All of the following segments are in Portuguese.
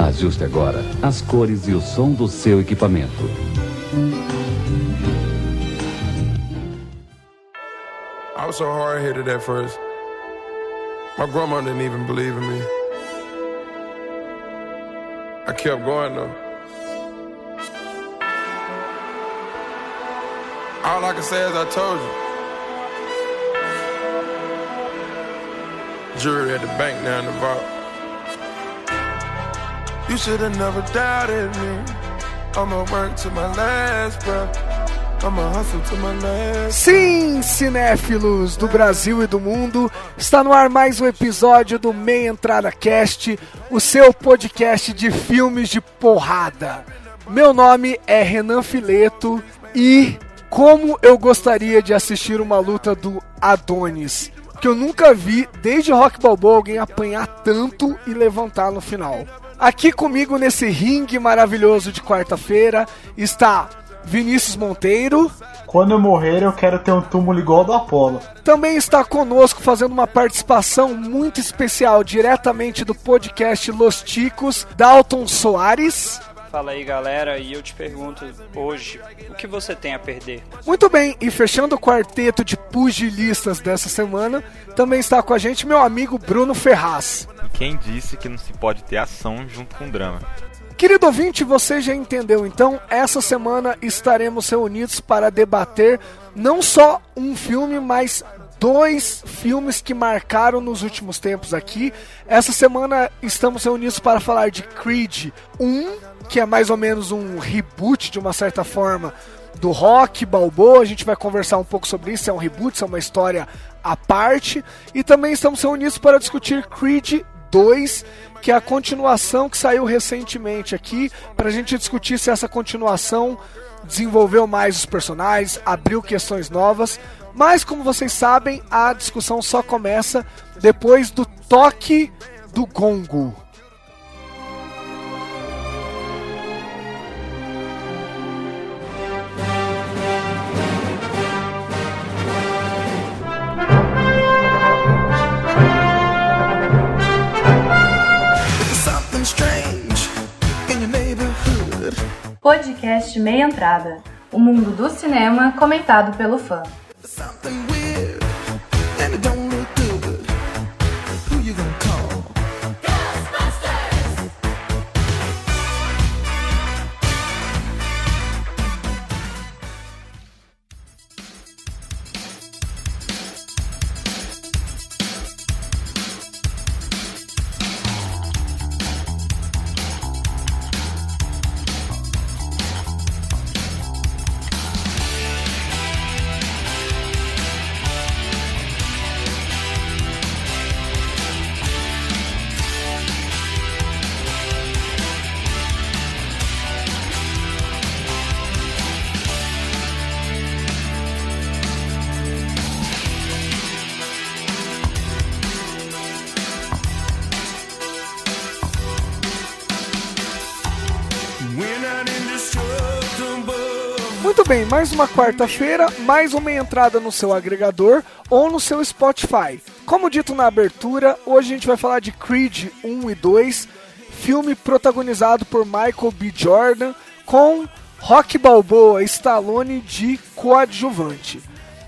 Ajuste agora as cores e o som do seu equipamento. I was so hard headed at first. My grandma didn't even believe in me. I kept going though. All I can say is I told you. Jury at the bank now in the vault. You should have never doubted me. I'ma work to my last breath. Sim, cinéfilos do Brasil e do mundo, está no ar mais um episódio do Meia Entrada Cast, o seu podcast de filmes de porrada. Meu nome é Renan Fileto e como eu gostaria de assistir uma luta do Adonis, que eu nunca vi desde Rock Balboa alguém apanhar tanto e levantar no final. Aqui comigo nesse ringue maravilhoso de quarta-feira está Vinícius Monteiro. Quando eu morrer, eu quero ter um túmulo igual ao do Apolo. Também está conosco fazendo uma participação muito especial diretamente do podcast Los Ticos, Dalton Soares. Fala aí galera, e eu te pergunto hoje, o que você tem a perder? Muito bem, e fechando o quarteto de pugilistas dessa semana, também está com a gente meu amigo Bruno Ferraz. E quem disse que não se pode ter ação junto com drama? Querido ouvinte, você já entendeu então? Essa semana estaremos reunidos para debater não só um filme, mas dois filmes que marcaram nos últimos tempos aqui. Essa semana estamos reunidos para falar de Creed 1, que é mais ou menos um reboot de uma certa forma do Rock Balboa. A gente vai conversar um pouco sobre isso, é um reboot, é uma história à parte. E também estamos reunidos para discutir Creed 2, que é a continuação que saiu recentemente aqui, para a gente discutir se essa continuação desenvolveu mais os personagens, abriu questões novas. Mas como vocês sabem, a discussão só começa depois do toque do gongo. Podcast Meia Entrada. O mundo do cinema comentado pelo fã. Something weird. And it don't bem, mais uma quarta-feira, mais uma entrada no seu agregador ou no seu Spotify. Como dito na abertura, hoje a gente vai falar de Creed 1 e 2, filme protagonizado por Michael B. Jordan com Rock Balboa Stallone de coadjuvante.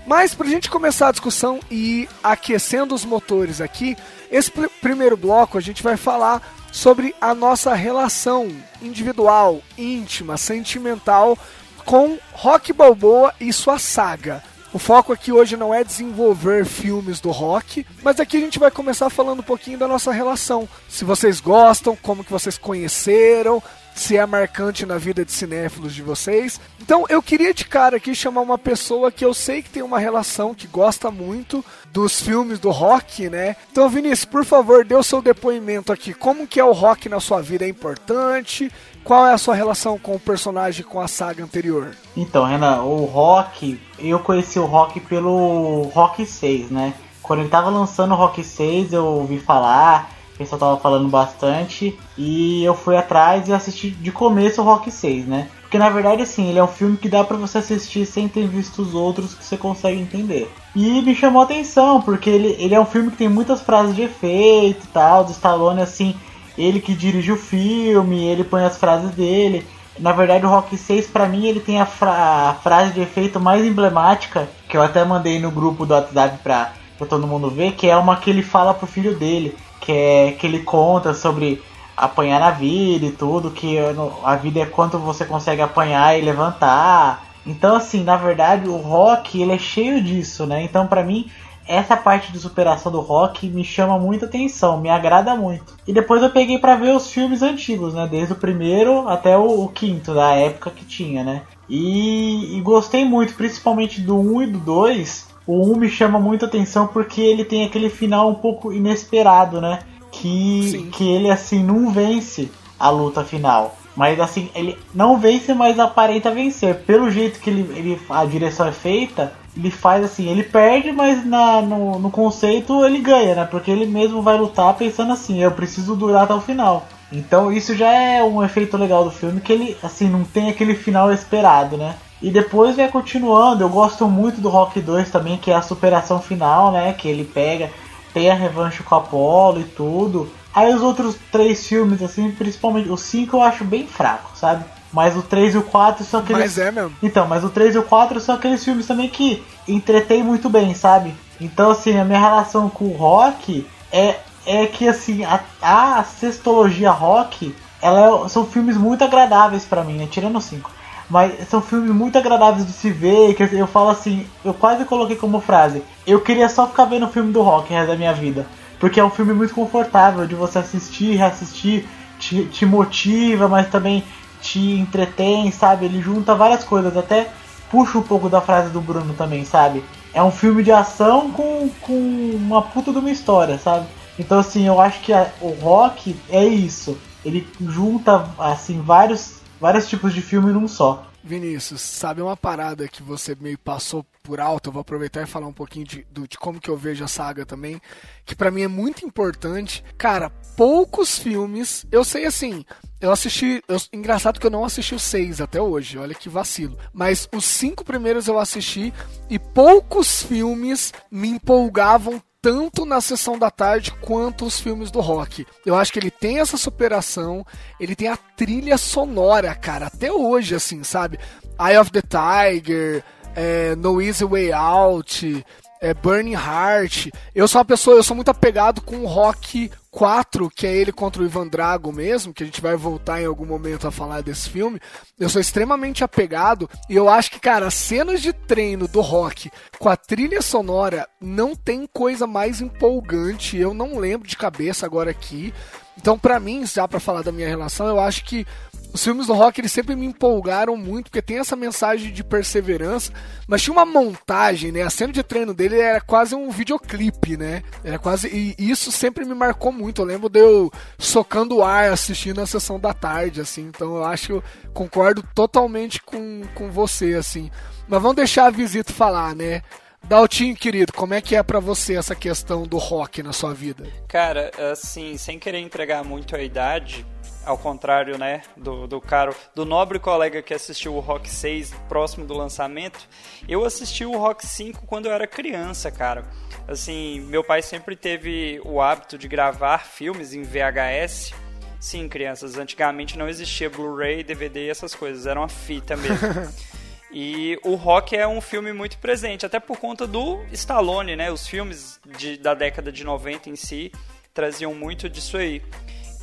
Mas para a gente começar a discussão e ir aquecendo os motores aqui, esse pr- primeiro bloco a gente vai falar sobre a nossa relação individual, íntima, sentimental com Rock Balboa e sua saga. O foco aqui hoje não é desenvolver filmes do rock, mas aqui a gente vai começar falando um pouquinho da nossa relação. Se vocês gostam, como que vocês conheceram, se é marcante na vida de cinéfilos de vocês. Então eu queria de cara aqui chamar uma pessoa que eu sei que tem uma relação, que gosta muito dos filmes do rock, né? Então Vinícius, por favor, dê o seu depoimento aqui. Como que é o rock na sua vida? É importante? Qual é a sua relação com o personagem, com a saga anterior? Então, Renan, o Rock, eu conheci o Rock pelo Rock 6, né? Quando ele tava lançando o Rock 6, eu ouvi falar, o pessoal tava falando bastante, e eu fui atrás e assisti de começo o Rock 6, né? Porque na verdade, assim, ele é um filme que dá pra você assistir sem ter visto os outros que você consegue entender. E me chamou a atenção, porque ele, ele é um filme que tem muitas frases de efeito e tal, do Stallone, assim, ele que dirige o filme, ele põe as frases dele. Na verdade, o Rock 6, para mim, ele tem a, fra a, frase de efeito mais emblemática, que eu até mandei no grupo do WhatsApp pra, pra todo mundo ver, que é uma que ele fala pro filho dele, que é que ele conta sobre apanhar na vida e tudo, que a vida é quanto você consegue apanhar e levantar. Então, assim, na verdade, o rock ele é cheio disso, né? Então, para mim, essa parte de superação do rock me chama muita atenção, me agrada muito. E depois eu peguei para ver os filmes antigos, né? Desde o primeiro até o, o quinto, da época que tinha, né? E, e, gostei muito, principalmente do 1 e do 2. O 1 me chama muita atenção porque ele tem aquele final um pouco inesperado, né? Que, que ele assim não vence a luta final. Mas assim, ele não vence, mas aparenta vencer. Pelo jeito que ele, ele a direção é feita, ele faz assim, ele perde, mas na, no, no conceito ele ganha, né? Porque ele mesmo vai lutar pensando assim, eu preciso durar até o final. Então isso já é um efeito legal do filme, que ele assim não tem aquele final esperado, né? E depois vai continuando, eu gosto muito do Rock 2 também, que é a superação final, né? Que ele pega, tem a revanche com o Apollo e tudo. Aí os outros três filmes, assim, principalmente o 5 eu acho bem fraco, sabe? Mas o 3 e o 4 são aqueles. Mas é mesmo. Então, mas o 3 e o 4 são aqueles filmes também que entretêm muito bem, sabe? Então, assim, a minha relação com o rock é, é que, assim, a, a sextologia rock, ela é, são filmes muito agradáveis para mim, né? Tirando o 5. Mas são filmes muito agradáveis de se ver, que eu falo assim, eu quase coloquei como frase, eu queria só ficar vendo o filme do rock resto da minha vida. Porque é um filme muito confortável de você assistir, reassistir, te, te motiva, mas também te entretém, sabe? Ele junta várias coisas, até puxa um pouco da frase do Bruno também, sabe? É um filme de ação com, com uma puta de uma história, sabe? Então assim, eu acho que a, o rock é isso. Ele junta assim vários vários tipos de filme num só. Vinícius, sabe uma parada que você meio passou por alto? Eu vou aproveitar e falar um pouquinho de, do, de como que eu vejo a saga também, que para mim é muito importante. Cara, poucos filmes, eu sei assim, eu assisti. Eu, engraçado que eu não assisti os seis até hoje, olha que vacilo. Mas os cinco primeiros eu assisti e poucos filmes me empolgavam tanto na sessão da tarde quanto os filmes do rock. Eu acho que ele tem essa superação, ele tem a trilha sonora, cara, até hoje, assim, sabe? Eye of the Tiger, é, No Easy Way Out, é, Burning Heart. Eu sou uma pessoa, eu sou muito apegado com o rock 4, que é ele contra o Ivan Drago mesmo, que a gente vai voltar em algum momento a falar desse filme. Eu sou extremamente apegado e eu acho que, cara, as cenas de treino do rock com a trilha sonora não tem coisa mais empolgante. Eu não lembro de cabeça agora aqui. Então, para mim, já para falar da minha relação, eu acho que os filmes do rock eles sempre me empolgaram muito, porque tem essa mensagem de perseverança, mas tinha uma montagem, né? A cena de treino dele era quase um videoclipe, né? Era quase. E isso sempre me marcou muito. Eu lembro de eu socando o ar assistindo a sessão da tarde, assim. Então eu acho que eu concordo totalmente com, com você, assim. Mas vamos deixar a visita falar, né? Daltinho, querido, como é que é para você essa questão do rock na sua vida? Cara, assim, sem querer entregar muito a idade, ao contrário, né, do, do caro, do nobre colega que assistiu o Rock 6 próximo do lançamento, eu assisti o Rock 5 quando eu era criança, cara. Assim, meu pai sempre teve o hábito de gravar filmes em VHS. Sim, crianças, antigamente não existia Blu-ray, DVD e essas coisas, era uma fita mesmo. E o rock é um filme muito presente, até por conta do Stallone, né? Os filmes de, da década de 90 em si traziam muito disso aí.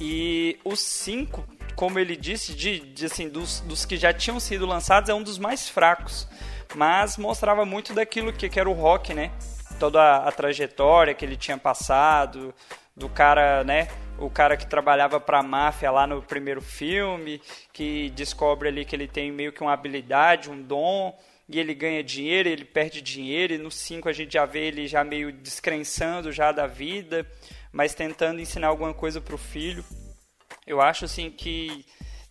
E os cinco, como ele disse, de, de assim, dos, dos, que já tinham sido lançados, é um dos mais fracos. Mas mostrava muito daquilo que, que era o rock, né? Toda a, a trajetória que ele tinha passado, do cara, né? O cara que trabalhava para a máfia lá no primeiro filme, que descobre ali que ele tem meio que uma habilidade, um dom, e ele ganha dinheiro, ele perde dinheiro, e no 5 a gente já vê ele já meio descrençando já da vida mas tentando ensinar alguma coisa para o filho. Eu acho assim que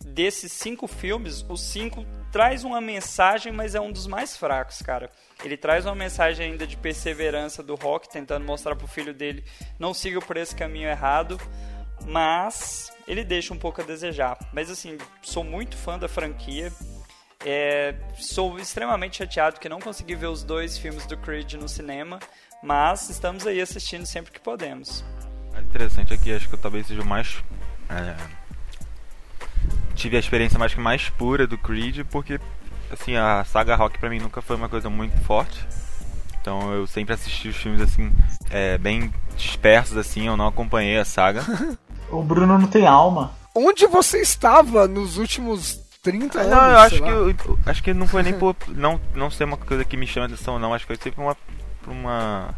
desses cinco filmes, os cinco traz uma mensagem, mas é um dos mais fracos, cara. Ele traz uma mensagem ainda de perseverança do Rock, tentando mostrar pro filho dele não siga por esse caminho errado, mas ele deixa um pouco a desejar. Mas assim, sou muito fã da franquia. É, sou extremamente chateado que não consegui ver os dois filmes do Creed no cinema, mas estamos aí assistindo sempre que podemos mais interessante aqui, acho que talvez seja o mais É, tive a experiência mais que mais pura do Creed, porque assim, a saga rock pra mim nunca foi uma coisa muito forte. Então eu sempre assisti os filmes assim, é, bem dispersos assim, eu não acompanhei a saga. O Bruno não tem alma. Onde você estava nos últimos 30 anos? Não, eu acho sei que lá? eu- acho que não foi nem por não não ser uma coisa que me chama atenção não, acho que foi sempre uma uma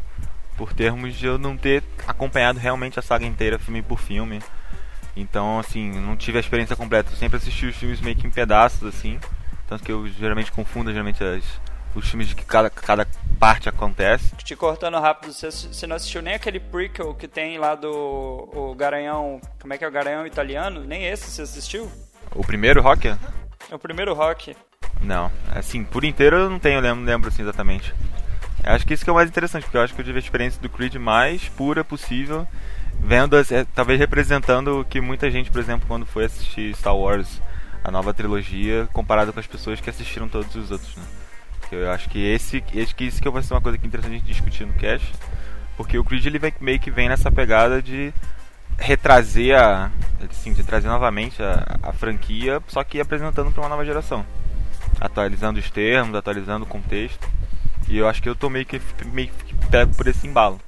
por termos de eu não ter acompanhado realmente a saga inteira filme por filme. Então, assim, não tive a experiência completa. Eu sempre assisti os filmes meio que em pedaços assim, tanto que eu geralmente confundo geralmente as os filmes de que cada, cada parte acontece. Te cortando rápido, você, você não assistiu nem aquele prequel que tem lá do o Garanhão. Como é que é o Garanhão italiano? Nem esse você assistiu? O primeiro Rock? É o primeiro rock. Não, assim, por inteiro eu não tenho, lembro, lembro assim exatamente. Acho que isso que é o mais interessante, porque eu acho que eu tive a experiência do Creed mais pura possível, vendo, é, talvez representando o que muita gente, por exemplo, quando foi assistir Star Wars, a nova trilogia, comparado com as pessoas que assistiram todos os outros, né? Eu acho que esse, acho que isso que vai ser uma coisa que é interessante gente discutir no cast, porque o Creed ele vem, meio que vem nessa pegada de retrazer a, assim, de trazer novamente a, a franquia, só que apresentando para uma nova geração atualizando os termos, atualizando o contexto. E eu acho que eu tô meio que, meio que pego por esse embalo.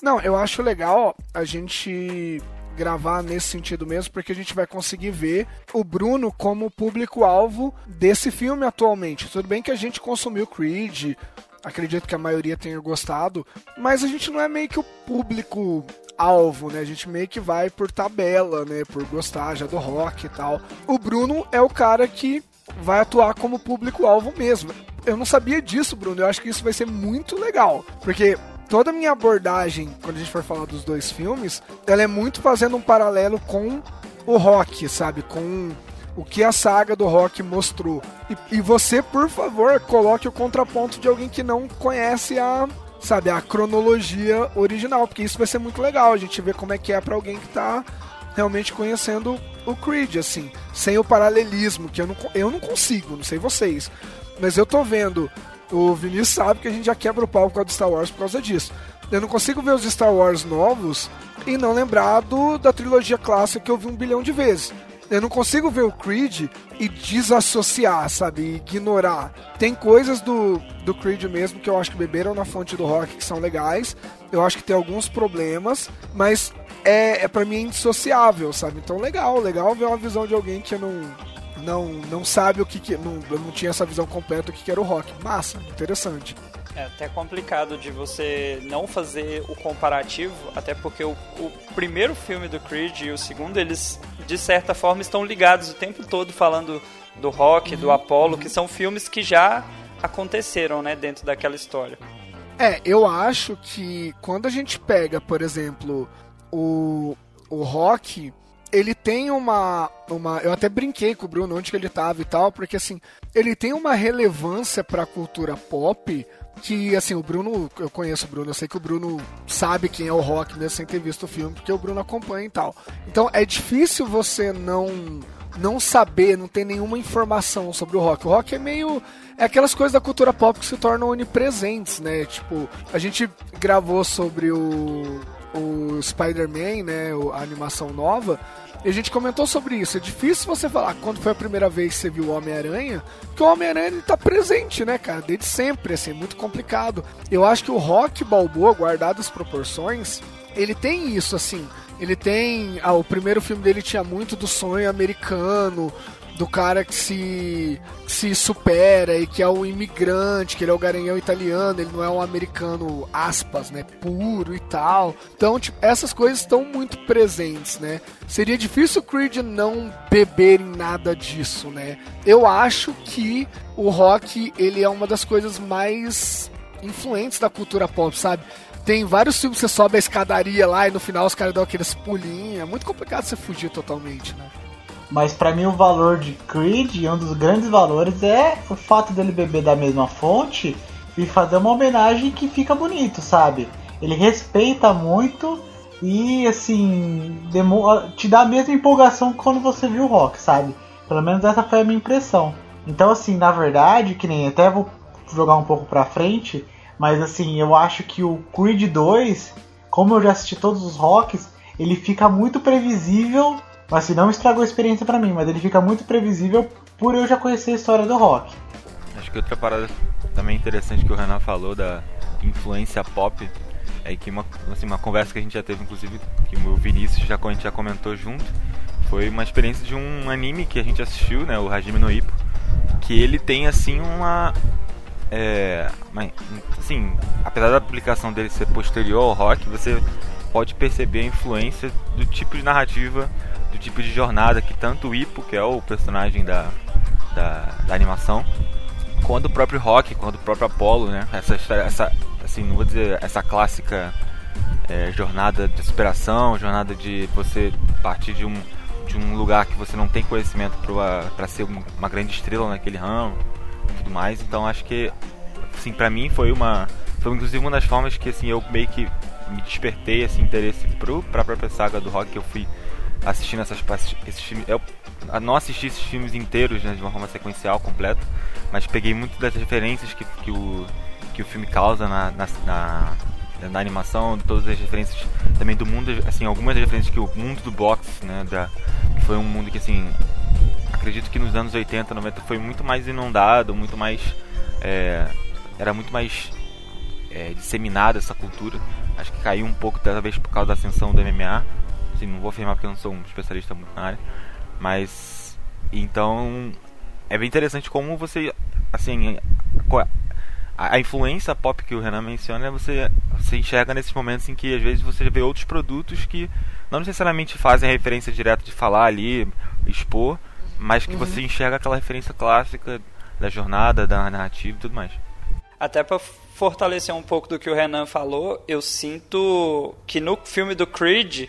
Não, eu acho legal a gente gravar nesse sentido mesmo, porque a gente vai conseguir ver o Bruno como público-alvo desse filme atualmente. Tudo bem que a gente consumiu Creed, acredito que a maioria tenha gostado, mas a gente não é meio que o público alvo, né? A gente meio que vai por tabela, né? Por gostar já do rock e tal. O Bruno é o cara que vai atuar como público-alvo mesmo. Eu não sabia disso, Bruno. Eu acho que isso vai ser muito legal, porque toda a minha abordagem, quando a gente for falar dos dois filmes, ela é muito fazendo um paralelo com o rock, sabe? Com o que a saga do rock mostrou. E, e você, por favor, coloque o contraponto de alguém que não conhece a, sabe, a cronologia original, porque isso vai ser muito legal. A gente ver como é que é pra alguém que tá realmente conhecendo o Creed, assim, sem o paralelismo, que eu não, eu não consigo, não sei vocês. Mas eu tô vendo, o Vinícius sabe que a gente já quebra o por causa do Star Wars por causa disso. Eu não consigo ver os Star Wars novos e não lembrar do, da trilogia clássica que eu vi um bilhão de vezes. Eu não consigo ver o Creed e desassociar, sabe? E ignorar. Tem coisas do, do Creed mesmo que eu acho que beberam na fonte do rock que são legais. Eu acho que tem alguns problemas, mas é, é para mim é indissociável, sabe? Então legal, legal ver uma visão de alguém que não não, não sabe o que, que não, não tinha essa visão completa do que, que era o rock. Massa, interessante. É até complicado de você não fazer o comparativo, até porque o, o primeiro filme do Creed e o segundo, eles de certa forma estão ligados o tempo todo falando do rock, do Apollo, que são filmes que já aconteceram, né, dentro daquela história. É, eu acho que quando a gente pega, por exemplo, o, o rock, ele tem uma, uma. Eu até brinquei com o Bruno onde que ele tava e tal, porque assim, ele tem uma relevância pra cultura pop que, assim, o Bruno, eu conheço o Bruno, eu sei que o Bruno sabe quem é o rock mesmo sem ter visto o filme, porque o Bruno acompanha e tal. Então é difícil você não não saber, não ter nenhuma informação sobre o rock. O rock é meio. É aquelas coisas da cultura pop que se tornam onipresentes, né? Tipo, a gente gravou sobre o, o Spider-Man, né? A animação nova. E a gente comentou sobre isso. É difícil você falar quando foi a primeira vez que você viu o Homem-Aranha, porque o Homem-Aranha tá presente, né, cara? Desde sempre, assim, muito complicado. Eu acho que o rock balboa, guardado as proporções, ele tem isso, assim. Ele tem. Ah, o primeiro filme dele tinha muito do sonho americano, do cara que se, que se supera e que é o imigrante, que ele é o garanhão italiano, ele não é um americano, aspas, né? Puro e tal. Então, tipo, essas coisas estão muito presentes, né? Seria difícil o Creed não beber em nada disso, né? Eu acho que o rock, ele é uma das coisas mais influentes da cultura pop, sabe? Tem vários filmes que você sobe a escadaria lá e no final os caras dão aqueles pulinhos. É muito complicado você fugir totalmente, né? Mas pra mim o valor de Creed, um dos grandes valores é o fato dele beber da mesma fonte e fazer uma homenagem que fica bonito, sabe? Ele respeita muito e assim te dá a mesma empolgação que quando você viu o rock, sabe? Pelo menos essa foi a minha impressão. Então assim, na verdade, que nem até vou jogar um pouco pra frente, mas assim, eu acho que o Creed 2, como eu já assisti todos os rocks, ele fica muito previsível assim, não estragou a experiência para mim, mas ele fica muito previsível por eu já conhecer a história do rock. Acho que outra parada também interessante que o Renan falou da influência pop é que uma, assim, uma conversa que a gente já teve, inclusive, que o Vinícius já, a gente já comentou junto, foi uma experiência de um anime que a gente assistiu, né, o Hajime no Ippo, que ele tem assim uma é, assim, apesar da aplicação dele ser posterior ao rock, você pode perceber a influência do tipo de narrativa, do tipo de jornada que tanto o Ippo, que é o personagem da, da, da animação, quanto o próprio rock, quanto o próprio Apollo, né? Essa, essa assim, não vou dizer essa clássica é, jornada de superação, jornada de você partir de um, de um lugar que você não tem conhecimento para ser uma grande estrela naquele ramo tudo mais. Então acho que, assim, pra mim foi uma. Foi inclusive uma das formas que assim, eu meio que me despertei esse interesse pro, pra própria saga do rock que eu fui assistindo essas, esses filmes. Eu não assisti esses filmes inteiros né, de uma forma sequencial, completa, mas peguei muito das referências que, que, o, que o filme causa na, na, na, animação, todas as referências também do mundo, assim, algumas referências que o mundo do boxe, né, da, que foi um mundo que assim acredito que nos anos 80, 90 foi muito mais inundado, muito mais. É, era muito mais é, disseminada essa cultura. Acho que caiu um pouco, talvez por causa da ascensão do MMA. Assim, não vou afirmar porque eu não sou um especialista muito na área. Mas. Então. É bem interessante como você. Assim. A, a influência pop que o Renan menciona, você, você enxerga nesses momentos em que às vezes você vê outros produtos que não necessariamente fazem referência direta de falar ali, expor, mas que uhum. você enxerga aquela referência clássica da jornada, da narrativa e tudo mais. Até para fortalecer um pouco do que o Renan falou, eu sinto que no filme do Creed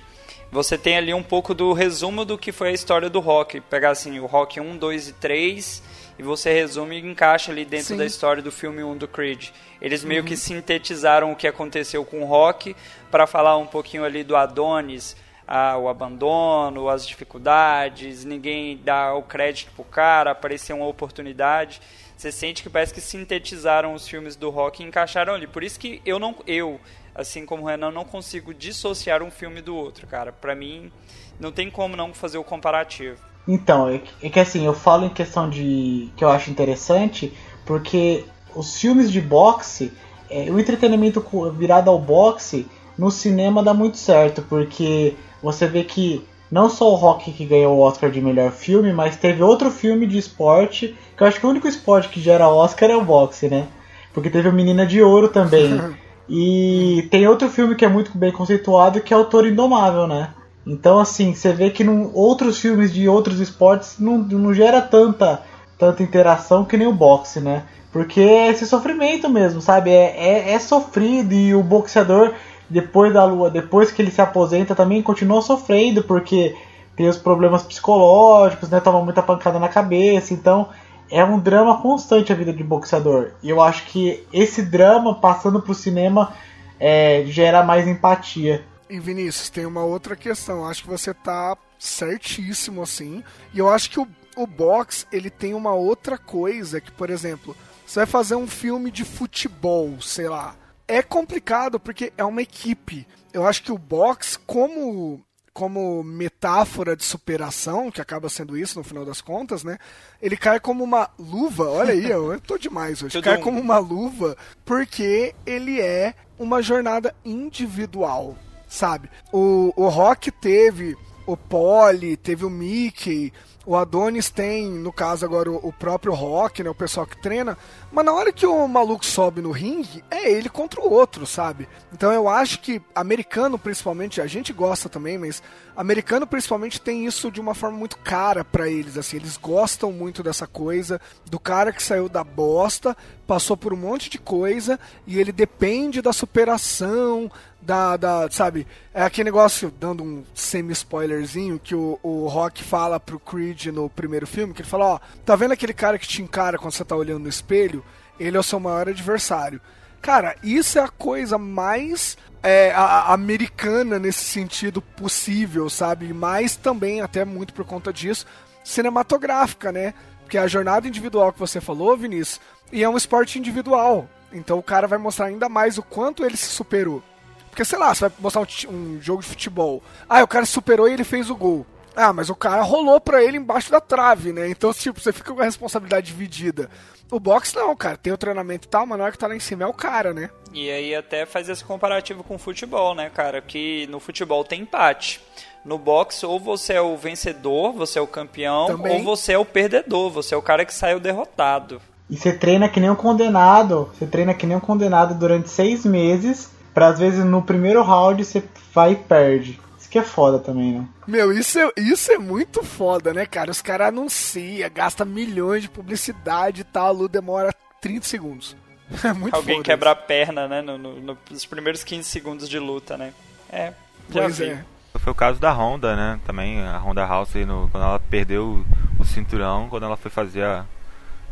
você tem ali um pouco do resumo do que foi a história do rock. Pegar assim, o rock 1, 2 e 3 e você resume e encaixa ali dentro Sim. da história do filme 1 do Creed. Eles meio uhum. que sintetizaram o que aconteceu com o rock para falar um pouquinho ali do Adonis, ah, o abandono, as dificuldades, ninguém dá o crédito pro cara, apareceu uma oportunidade. Você sente que parece que sintetizaram os filmes do rock e encaixaram ali. Por isso que eu não eu, assim como o Renan, não consigo dissociar um filme do outro, cara. Para mim não tem como não fazer o comparativo. Então, é, é que assim, eu falo em questão de que eu acho interessante, porque os filmes de boxe, é, o entretenimento virado ao boxe no cinema dá muito certo, porque você vê que não só o Rock que ganhou o Oscar de melhor filme, mas teve outro filme de esporte, que eu acho que o único esporte que gera Oscar é o boxe, né? Porque teve o Menina de Ouro também. e tem outro filme que é muito bem conceituado, que é o Toro Indomável, né? Então, assim, você vê que num, outros filmes de outros esportes não, não gera tanta, tanta interação que nem o boxe, né? Porque é esse sofrimento mesmo, sabe? É, é, é sofrido e o boxeador depois da lua, depois que ele se aposenta, também continua sofrendo, porque tem os problemas psicológicos, né? Toma muita pancada na cabeça, então é um drama constante a vida de boxeador. E eu acho que esse drama, passando pro cinema, é, gera mais empatia. E Vinícius, tem uma outra questão. Acho que você tá certíssimo assim. E eu acho que o, o box ele tem uma outra coisa que, por exemplo, você vai fazer um filme de futebol, sei lá é complicado porque é uma equipe. Eu acho que o box, como como metáfora de superação, que acaba sendo isso no final das contas, né? Ele cai como uma luva, olha aí, eu tô demais hoje. Cai como uma luva porque ele é uma jornada individual, sabe? O, o Rock teve o Polly, teve o Mickey, o Adonis tem, no caso agora, o, próprio Rock, né? O pessoal que treina. Mas na hora que o maluco sobe no ringue, é ele contra o outro, sabe? Então eu acho que americano, principalmente, a gente gosta também, mas americano principalmente tem isso de uma forma muito cara para eles, assim. Eles gostam muito dessa coisa do cara que saiu da bosta, passou por um monte de coisa e ele depende da superação, da, da, sabe, é aquele negócio, dando um semi-spoilerzinho, que o, o Rock fala pro Creed no primeiro filme, que ele fala, ó, tá vendo aquele cara que te encara quando você tá olhando no espelho? Ele é o seu maior adversário. Cara, isso é a coisa mais é, a, americana nesse sentido possível, sabe? Mas também, até muito por conta disso, cinematográfica, né? Porque a jornada individual que você falou, Vinícius, e é um esporte individual. Então o cara vai mostrar ainda mais o quanto ele se superou. Porque, sei lá, você vai mostrar um, um, jogo de futebol. Ah, o cara superou e ele fez o gol. Ah, mas o cara rolou pra ele embaixo da trave, né? Então, tipo, você fica com a responsabilidade dividida. O boxe não, cara. Tem o treinamento e tal, mas na hora que tá lá em cima é o cara, né? E aí até faz esse comparativo com o futebol, né, cara? Que no futebol tem empate. No boxe, ou você é o vencedor, você é o campeão, Também. ou você é o perdedor, você é o cara que saiu derrotado. E você treina que nem um condenado. Você treina que nem um condenado durante seis meses. Pra às vezes no primeiro round você vai e perde. Isso que é foda também, né? Meu, isso é, isso é muito foda, né, cara? Os caras anunciam, gastam milhões de publicidade e tal, a luta demora 30 segundos. É muito Alguém foda quebra a isso. perna, né, no- no- nos primeiros 15 segundos de luta, né? É, já Pois vi. é. Foi o caso da Honda, né? Também a Honda House, no, quando ela perdeu o, o cinturão, quando ela foi fazer a,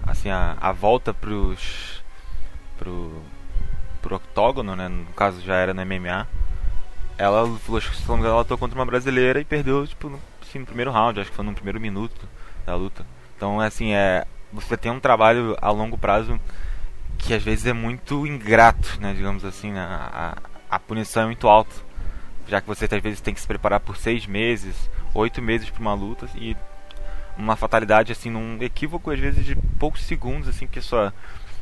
assim, a, a volta pros, pro, pro octógono, né? No caso já era no MMA. Ela, acho que, se não me engano, ela lutou contra uma brasileira e perdeu, tipo, no, assim, no primeiro round, acho que foi no primeiro minuto da luta. Então, assim, é, você tem um trabalho a longo prazo que às vezes é muito ingrato, né? Digamos assim, né? a, a punição é muito alta já que você às vezes tem que se preparar por seis meses, oito meses para uma luta e uma fatalidade assim num equívoco às vezes de poucos segundos assim que só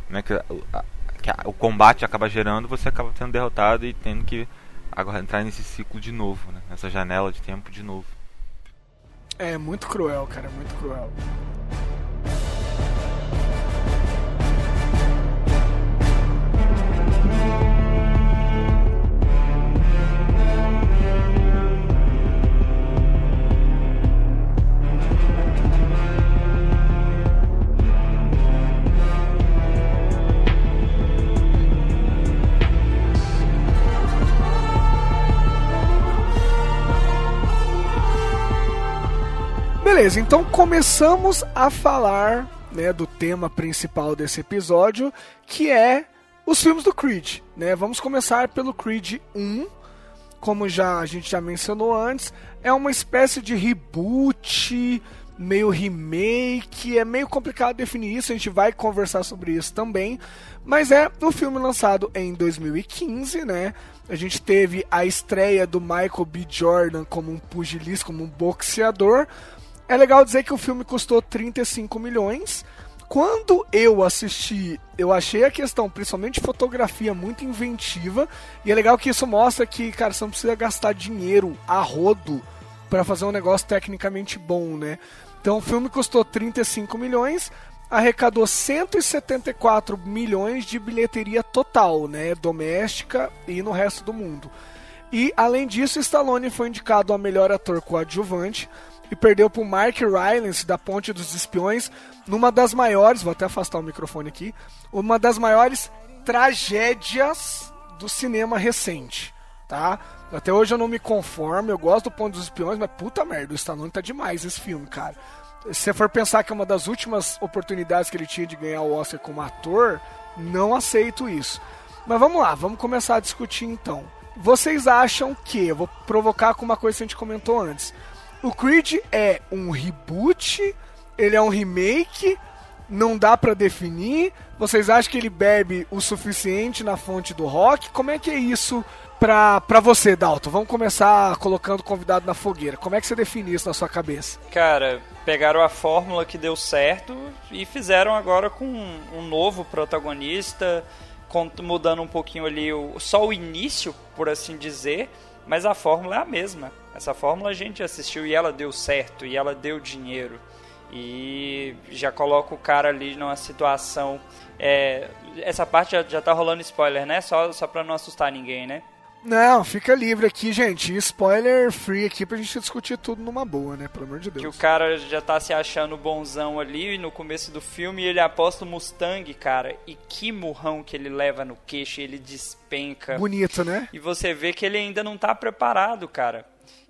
né, que, a- que a- o combate acaba gerando você acaba sendo derrotado e tendo que agora entrar nesse ciclo de novo né, nessa janela de tempo de novo É muito cruel, cara, muito cruel. Beleza, então começamos a falar né, do tema principal desse episódio, que é os filmes do Creed. Né? Vamos começar pelo Creed 1, como já a gente já mencionou antes, é uma espécie de reboot, meio remake, é meio complicado definir isso, a gente vai conversar sobre isso também, mas é um filme lançado em 2015, né? A gente teve a estreia do Michael B. Jordan como um pugilista, como um boxeador. É legal dizer que o filme custou 35 milhões. Quando eu assisti, eu achei a questão, principalmente de fotografia, muito inventiva. E é legal que isso mostra que, cara, você não precisa gastar dinheiro a rodo para fazer um negócio tecnicamente bom, né? Então o filme custou 35 milhões, arrecadou 174 milhões de bilheteria total, né? Doméstica e no resto do mundo. E além disso, Stallone foi indicado a melhor ator coadjuvante e perdeu para o Mark Rylance da Ponte dos Espiões numa das maiores, vou até afastar o microfone aqui, uma das maiores tragédias do cinema recente, tá? Até hoje eu não me conformo, eu gosto do Ponte dos Espiões, mas puta merda, o Stallone tá demais esse filme, cara. Se você for pensar que é uma das últimas oportunidades que ele tinha de ganhar o Oscar como ator, não aceito isso. Mas vamos lá, vamos começar a discutir então. Vocês acham que, eu vou provocar com uma coisa que a gente comentou antes. O Creed é um reboot, ele é um remake, não dá pra definir. Vocês acham que ele bebe o suficiente na fonte do rock? Como é que é isso pra, pra você, Dalton? Vamos começar colocando o convidado na fogueira. Como é que você define isso na sua cabeça? Cara, pegaram a fórmula que deu certo e fizeram agora com um, novo protagonista, mudando um pouquinho ali o, só o início, por assim dizer, mas a fórmula é a mesma. Essa fórmula a gente assistiu e ela deu certo, e ela deu dinheiro. E já coloca o cara ali numa situação. é, essa parte já, já tá rolando spoiler, né? Só, só pra não assustar ninguém, né? Não, fica livre aqui, gente. Spoiler free aqui pra gente discutir tudo numa boa, né? Pelo amor de Que o Deus. cara já tá se achando bonzão ali no começo do filme e ele aposta o Mustang, cara. E que murrão que ele leva no queixo, e ele despenca. Bonito, né? E você vê que ele ainda não tá preparado, cara.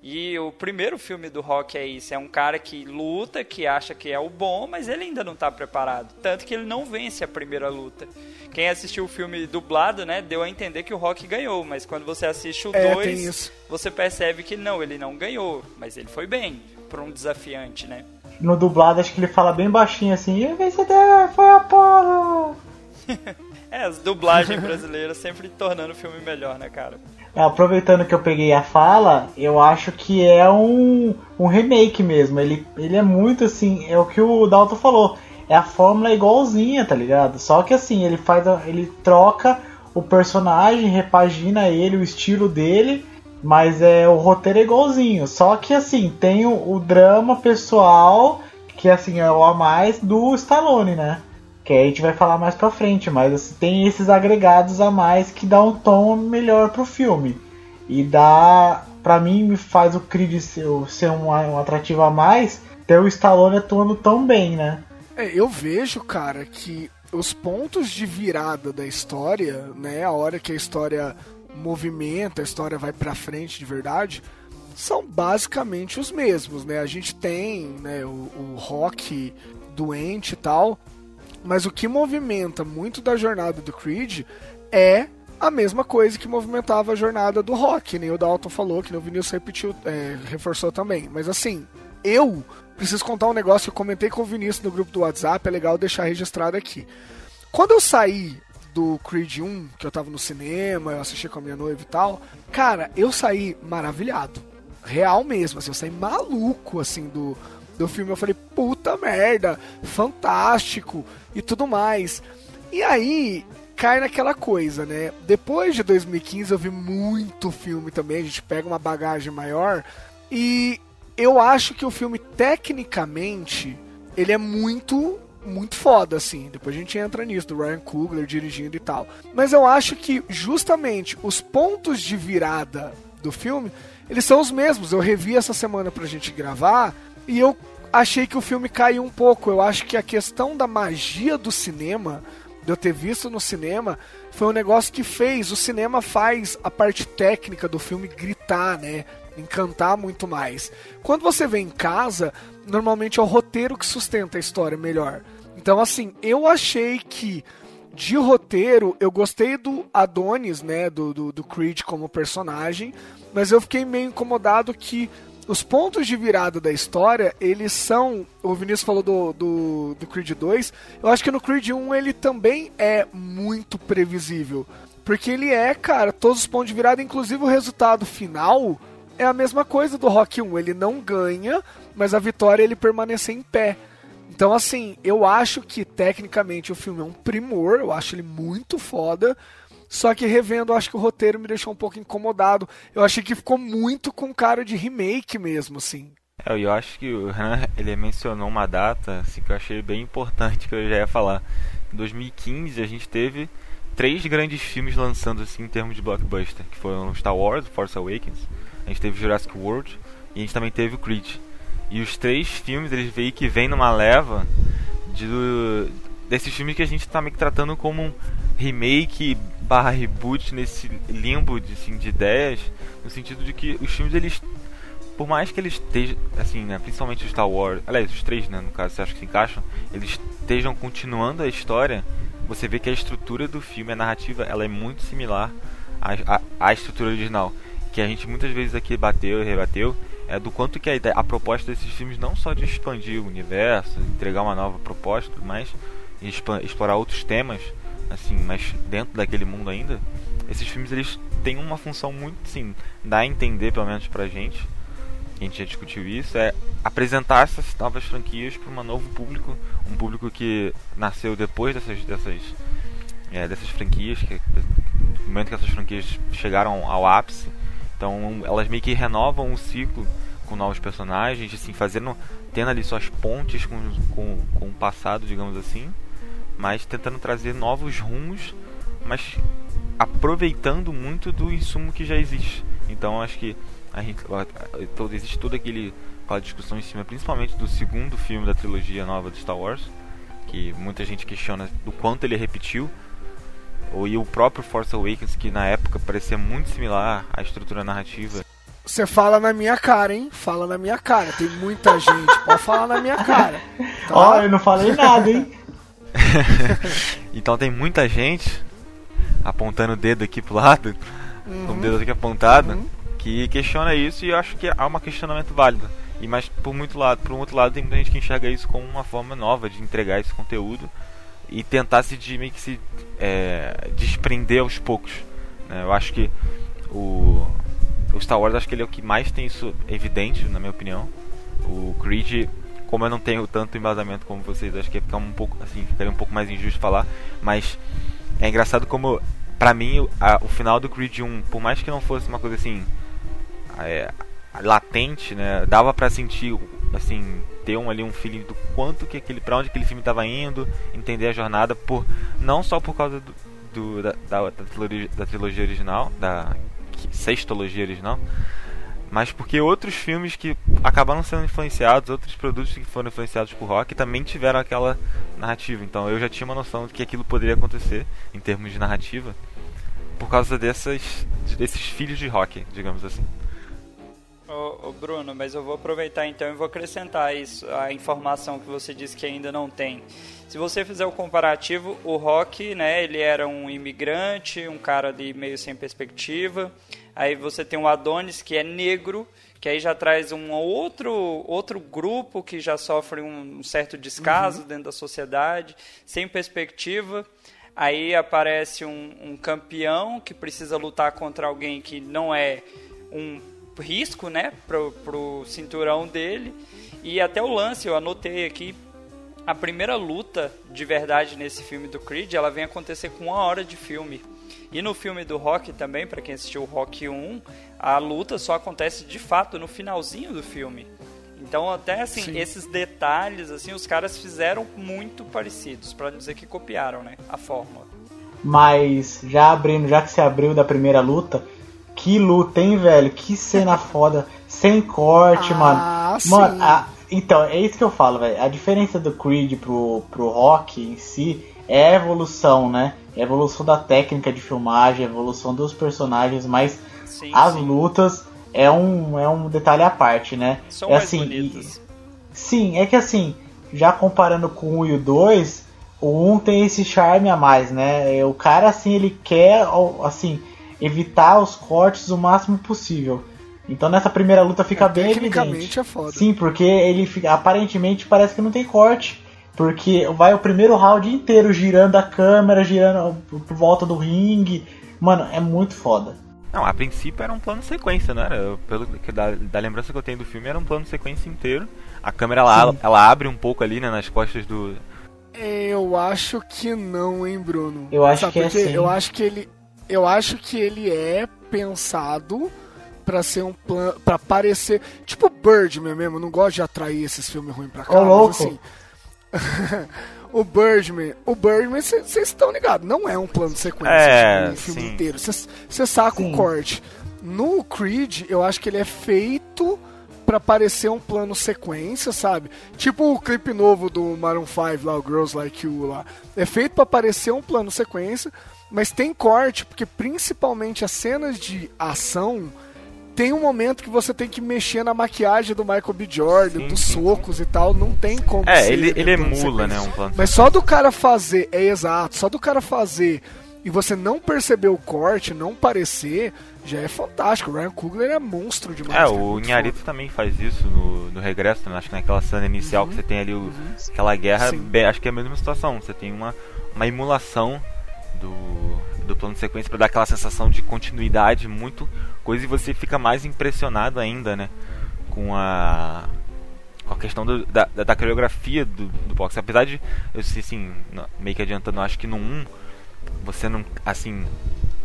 E o primeiro filme do Rock é isso, é um cara que luta, que acha que é o bom, mas ele ainda não tá preparado. Tanto que ele não vence a primeira luta. Quem assistiu o filme dublado, né, deu a entender que o Rock ganhou, mas quando você assiste o É, 2, tem isso. você percebe que não, ele não ganhou, mas ele foi bem pra um desafiante, né? No dublado, acho que ele fala bem baixinho assim: E o vencedor foi Apolo! É, as dublagens brasileiras sempre tornando o filme melhor, né, cara? Aproveitando que eu peguei a fala, eu acho que é um, um remake mesmo. Ele, ele é muito assim, é o que o Dalton falou. É a fórmula igualzinha, tá ligado? Só que assim, ele faz. Ele troca o personagem, repagina ele, o estilo dele, mas é o roteiro é igualzinho. Só que assim, tem o, o drama pessoal, que assim, é o a mais do Stallone, né? Que a gente vai falar mais pra frente, mas assim, tem esses agregados a mais que dá um tom melhor pro filme. E dá, pra mim, me faz o Creed ser, ser um, um atrativo a mais, ter o Stallone atuando tão bem, né? É, eu vejo, cara, que os pontos de virada da história, né, a hora que a história movimenta, a história vai pra frente de verdade, são basicamente os mesmos, né? A gente tem, né, o, o rock doente e tal, mas o que movimenta muito da jornada do Creed é a mesma coisa que movimentava a jornada do Rock, nem o Dalton falou, que o Vinícius repetiu, é, reforçou também. Mas assim, eu preciso contar um negócio que eu comentei com o Vinícius no grupo do WhatsApp, é legal deixar registrado aqui. Quando eu saí do Creed 1, que eu tava no cinema, eu assisti com a minha noiva e tal, cara, eu saí maravilhado. Real mesmo, assim, eu saí maluco, assim, do, do filme. Eu falei, puta merda, fantástico e tudo mais. E aí cai naquela coisa, né? Depois de 2015 eu vi muito filme também, a gente pega uma bagagem maior e eu acho que o filme tecnicamente ele é muito muito foda assim. Depois a gente entra nisso do Ryan Coogler dirigindo e tal. Mas eu acho que justamente os pontos de virada do filme, eles são os mesmos. Eu revi essa semana pra gente gravar e eu achei que o filme caiu um pouco. Eu acho que a questão da magia do cinema, de eu ter visto no cinema, foi um negócio que fez. O cinema faz a parte técnica do filme gritar, né? Encantar muito mais. Quando você vê em casa, normalmente é o roteiro que sustenta a história melhor. Então, assim, eu achei que de roteiro, eu gostei do Adonis, né? Do, do, do Creed como personagem, mas eu fiquei meio incomodado que os pontos de virada da história, eles são. O Vinícius falou do, do, do, Creed 2. Eu acho que no Creed 1 ele também é muito previsível. Porque ele é, cara, todos os pontos de virada, inclusive o resultado final, é a mesma coisa do Rock 1. Ele não ganha, mas a vitória ele permanece em pé. Então, assim, eu acho que tecnicamente o filme é um primor, eu acho ele muito foda. Só que revendo, acho que o roteiro me deixou um pouco incomodado. Eu achei que ficou muito com cara de remake mesmo, assim. É, eu acho que o Renan, ele mencionou uma data assim, que eu achei bem importante, que eu já ia falar. Em 2015 a gente teve três grandes filmes lançando assim em termos de blockbuster, que foram Star Wars, Force Awakens, a gente teve Jurassic World e a gente também teve o Creed. E os três filmes eles veem que vem numa leva de, desses filmes que a gente está meio que tratando como um remake barra reboot nesse limbo de, assim, de ideias, no sentido de que os filmes eles por mais que eles estejam, assim, né, principalmente o Star Wars, aliás, os três, né, no caso, você acha que se encaixam, eles estejam continuando a história, você vê que a estrutura do filme, a narrativa, ela é muito similar à, à, à estrutura original, que a gente muitas vezes aqui bateu e rebateu, é do quanto que a, ideia, a proposta desses filmes não só de expandir o universo, entregar uma nova proposta, mas explorar outros temas, assim, mas dentro daquele mundo ainda, esses filmes eles têm uma função muito, sim, dá a entender, pelo menos pra gente, a gente já discutiu isso, é apresentar essas novas franquias para um novo público, um público que nasceu depois dessas dessas é, dessas franquias, que, no momento que essas franquias chegaram ao ápice, então elas meio que renovam o ciclo com novos personagens, assim, fazendo, tendo ali suas pontes com, com, com o passado, digamos assim, mas tentando trazer novos rumos, mas aproveitando muito do insumo que já existe. Então acho que a gente todo, existe toda aquele aquela discussão em cima, principalmente do segundo filme da trilogia nova de Star Wars, que muita gente questiona do quanto ele repetiu, ou e o próprio Force Awakens que na época parecia muito similar à estrutura narrativa. Você fala na minha cara, hein? Fala na minha cara. Tem muita gente. Pode falar na minha cara. Tá? Ó, eu não falei nada, hein? então tem muita gente apontando o dedo aqui pro lado, uhum. com o dedo aqui apontado, uhum. que questiona isso e eu acho que há um questionamento válido. E mas por muito lado, por um outro lado tem muita gente que enxerga isso como uma forma nova de entregar esse conteúdo, e tentar se de, meio que se é, desprender aos poucos. Né? Eu acho que o, o Star Wars acho que ele é o que mais tem isso evidente, na minha opinião. O Creed, como eu não tenho tanto embasamento como vocês, acho que ficar um pouco assim, ficaria um pouco mais injusto falar, mas é engraçado como pra mim a, o final do Creed 1, por mais que não fosse uma coisa assim é, latente, né, dava para sentir assim ter um ali um feeling do quanto que aquele para onde aquele filme estava indo, entender a jornada por não só por causa do, do da, da, da, trilogia, da, trilogia, original, da sextologia original, mas porque outros filmes que acabaram sendo influenciados, outros produtos que foram influenciados por rock também tiveram aquela narrativa. Então eu já tinha uma noção de que aquilo poderia acontecer em termos de narrativa por causa dessas desses filhos de rock, digamos assim. Ô, ô, Bruno, mas eu vou aproveitar então e vou acrescentar isso, a informação que você disse que ainda não tem. Se você fizer o comparativo, o Rock, né, ele era um imigrante, um cara de meio sem perspectiva. Aí você tem o Adonis, que é negro, que aí já traz um outro, outro grupo que já sofre um certo descaso uhum. dentro da sociedade, sem perspectiva. Aí aparece um, um campeão que precisa lutar contra alguém que não é um risco, né, pro, pro cinturão dele. E até o lance, eu anotei aqui, a primeira luta de verdade nesse filme do Creed, ela vem acontecer com uma hora de filme. E no filme do Rock também, para quem assistiu o Rock 1, a luta só acontece de fato no finalzinho do filme. Então até assim, Sim. esses detalhes assim, os caras fizeram muito parecidos, para dizer que copiaram, né, a fórmula. Mas já abrindo, já que se abriu da primeira luta, que luta, hein, velho? Que cena foda. Sem corte, ah, mano. Sim. Mano, a, então, é isso que eu falo, velho. A diferença do Creed pro, pro Rock em si é a evolução, né? É a evolução da técnica de filmagem, a evolução dos personagens, mas sim, as sim. lutas é um, é um detalhe à parte, né? São é assim. E, sim, é que assim, já comparando com o 1 e o 2, o 1 tem esse charme a mais, né? O cara, assim, ele quer, assim evitar os cortes o máximo possível. Então nessa primeira luta fica é, bem evidente. é foda. Sim, porque ele fica, aparentemente parece que não tem corte. Porque vai o primeiro round inteiro girando a câmera, girando por volta do ringue. Mano, é muito foda. Não, a princípio era um plano sequência, né? Era, pelo que da, da, lembrança que eu tenho do filme, era um plano sequência inteiro. A câmera ela, ela abre um pouco ali, né, nas costas do. Eu acho que não, hein, Bruno. Eu acho Sabe que é assim. Eu acho que ele, eu acho que ele é pensado para ser um plano. para parecer. Tipo Birdman mesmo, eu não gosto de atrair esses filmes ruins pra cá. Ô, louco. assim. o Birdman, o Birdman, vocês estão ligados, não é um plano de sequência, é, tipo, um filme sim. inteiro. Você saca o um corte. No Creed, eu acho que ele é feito para parecer um plano sequência, sabe? Tipo o clipe novo do Maroon 5 lá, o Girls Like You lá. É feito para parecer um plano sequência, mas tem corte, porque principalmente as cenas de ação tem um momento que você tem que mexer na maquiagem do Michael B. Jordan, sim, dos sim, socos sim. e tal, não tem como. É, ele, ele emula, né, um plano. Mas só do cara fazer, é exato, só do cara fazer e você não perceber o corte, não parecer, já é fantástico. O Ryan Coogler é monstro demais. É, o Inharito também faz isso no, no Regresso, né? acho que naquela cena inicial uhum, que você tem ali o, uhum, aquela guerra, bem, acho que é a mesma situação. Você tem uma, uma emulação do, do plano de sequência para dar aquela sensação de continuidade, muito coisa, e você fica mais impressionado ainda, né? Com a, com a questão do, da, da coreografia do, do boxe. Apesar de, eu sei assim, meio que adiantando, acho que no 1 você não, assim,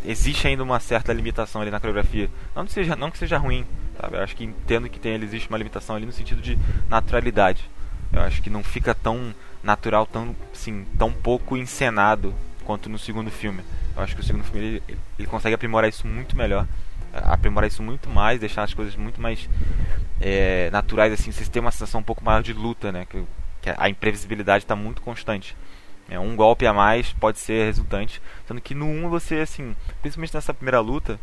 existe ainda uma certa limitação ali na coreografia. Não que seja, não que seja ruim, sabe? Eu acho que entendo que tem, existe uma limitação ali no sentido de naturalidade. Eu acho que não fica tão natural, tão, assim, tão pouco encenado quanto no segundo filme. Eu acho que o segundo filme ele, ele consegue aprimorar isso muito melhor, aprimorar isso muito mais, deixar as coisas muito mais é, naturais, assim, vocês têm uma sensação um pouco maior de luta, né? Que, que a imprevisibilidade está muito constante. É, um golpe a mais pode ser resultante, sendo que no 1 você, assim, principalmente nessa primeira luta,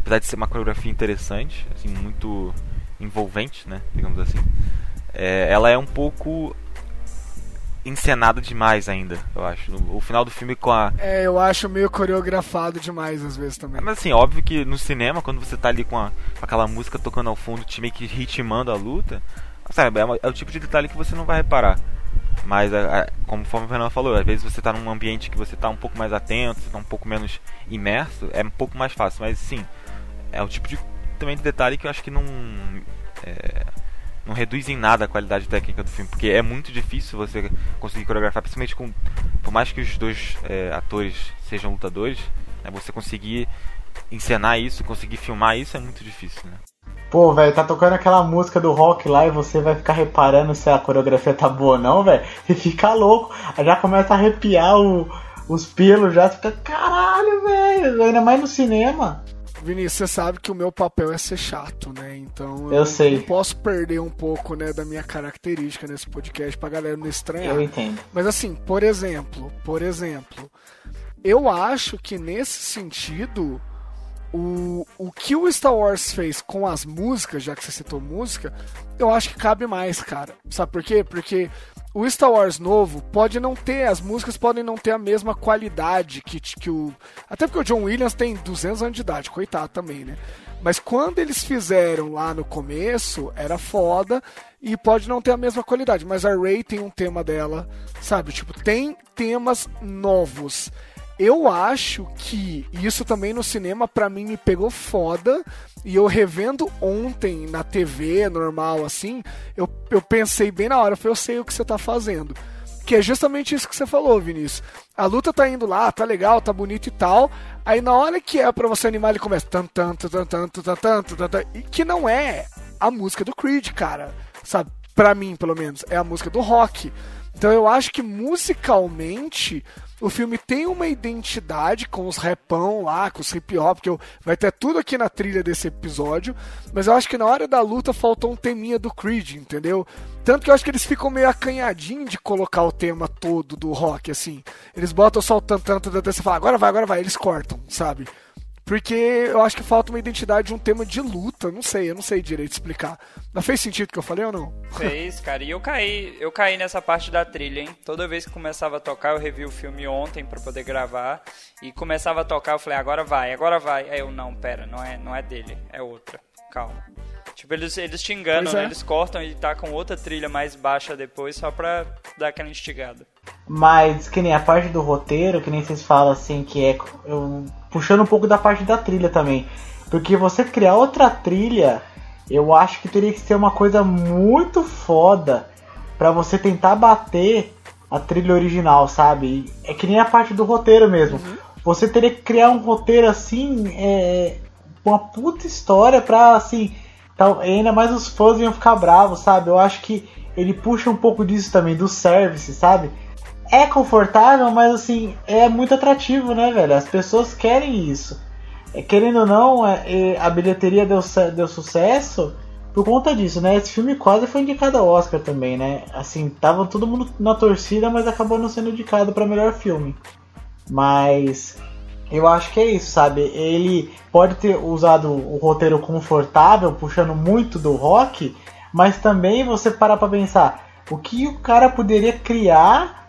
apesar de ser uma coreografia interessante, assim, muito envolvente, né, digamos assim, é, ela é um pouco encenado demais ainda, eu acho. O final do filme com a. É, eu acho meio coreografado demais às vezes também. Mas assim, óbvio que no cinema, quando você tá ali com, a, com aquela música tocando ao fundo, te meio que ritmando a luta, sabe, é, uma, é, o tipo de detalhe que você não vai reparar. Mas, a, a, conforme o Fernando falou, às vezes você está num ambiente que você está um pouco mais atento, você está um pouco menos imerso, é um pouco mais fácil. Mas sim, é o tipo de também de detalhe que eu acho que não. É, não reduz em nada a qualidade técnica do filme, porque é muito difícil você conseguir coreografar, principalmente com. Por mais que os dois é, atores sejam lutadores, né, você conseguir encenar isso, conseguir filmar isso é muito difícil, né? Pô, velho, tá tocando aquela música do rock lá e você vai ficar reparando se a coreografia tá boa ou não, velho. E fica louco. Já começa a arrepiar o, os pelos, já fica, caralho, velho. Ainda mais no cinema. Vinícius, você sabe que o meu papel é ser chato, né? Então eu, eu sei. posso perder um pouco, né, da minha característica nesse podcast pra galera não estranhar. Eu entendo. Mas assim, por exemplo, por exemplo, eu acho que nesse sentido o, o que o Star Wars fez com as músicas, já que você citou música, eu acho que cabe mais, cara. Sabe por quê? Porque o Star Wars novo pode não ter, as músicas podem não ter a mesma qualidade que, que o. Até porque o John Williams tem 200 anos de idade, coitado também, né? Mas quando eles fizeram lá no começo, era foda e pode não ter a mesma qualidade. Mas a Ray tem um tema dela, sabe? Tipo, tem temas novos eu acho que isso também no cinema para mim me pegou foda e eu revendo ontem na TV normal assim, eu, eu pensei bem na hora, eu, falei, eu sei o que você tá fazendo. Que é justamente isso que você falou, Vinícius. A luta tá indo lá, tá legal, tá bonito e tal. Aí na hora que é para você animar, ele começa tan tan tan tan tan tan tan e que não é a música do Creed, cara. Sabe? Pra mim, pelo menos, é a música do rock. Então eu acho que musicalmente o filme tem uma identidade com os repão lá, com os hip hop, que eu, vai ter tudo aqui na trilha desse episódio, mas eu acho que na hora da luta faltou um teminha do Creed, entendeu? Tanto que eu acho que eles ficam meio acanhadinhos de colocar o tema todo do rock, assim. Eles botam só o tanto, tanto, tanto, você fala, agora vai, agora vai, eles cortam, sabe? Porque eu acho que falta uma identidade de um tema de luta. Não sei, eu não sei direito explicar. Não fez sentido o que eu falei ou não? Fez, cara. E eu caí, eu caí nessa parte da trilha, hein? Toda vez que começava a tocar, eu revi o filme ontem para poder gravar. E começava a tocar, eu falei, agora vai, agora vai. Aí eu, não, pera, não é, não é dele, é outra. Calma. Tipo, eles, eles te enganam, né? é. né? Eles cortam e tá com outra trilha mais baixa depois, só pra dar aquela instigada. Mas que nem a parte do roteiro, que nem vocês falam assim, que é. Eu puxando um pouco da parte da trilha também. Porque você criar outra trilha, eu acho que teria que ser uma coisa muito foda para você tentar bater a trilha original, sabe? É que nem a parte do roteiro mesmo. Uhum. Você teria que criar um roteiro assim, é, uma puta história pra assim. Tal, ainda mais os fãs iam ficar bravos, sabe? Eu acho que ele puxa um pouco disso também, do service, sabe? É confortável, mas assim, é muito atrativo, né, velho? As pessoas querem isso. É, querendo ou não, é, é, a bilheteria deu, deu sucesso por conta disso, né? Esse filme quase foi indicado ao Oscar também, né? Assim, tava todo mundo na torcida, mas acabou não sendo indicado para melhor filme. Mas eu acho que é isso, sabe? Ele pode ter usado o roteiro confortável, puxando muito do rock, mas também você parar pra pensar o que o cara poderia criar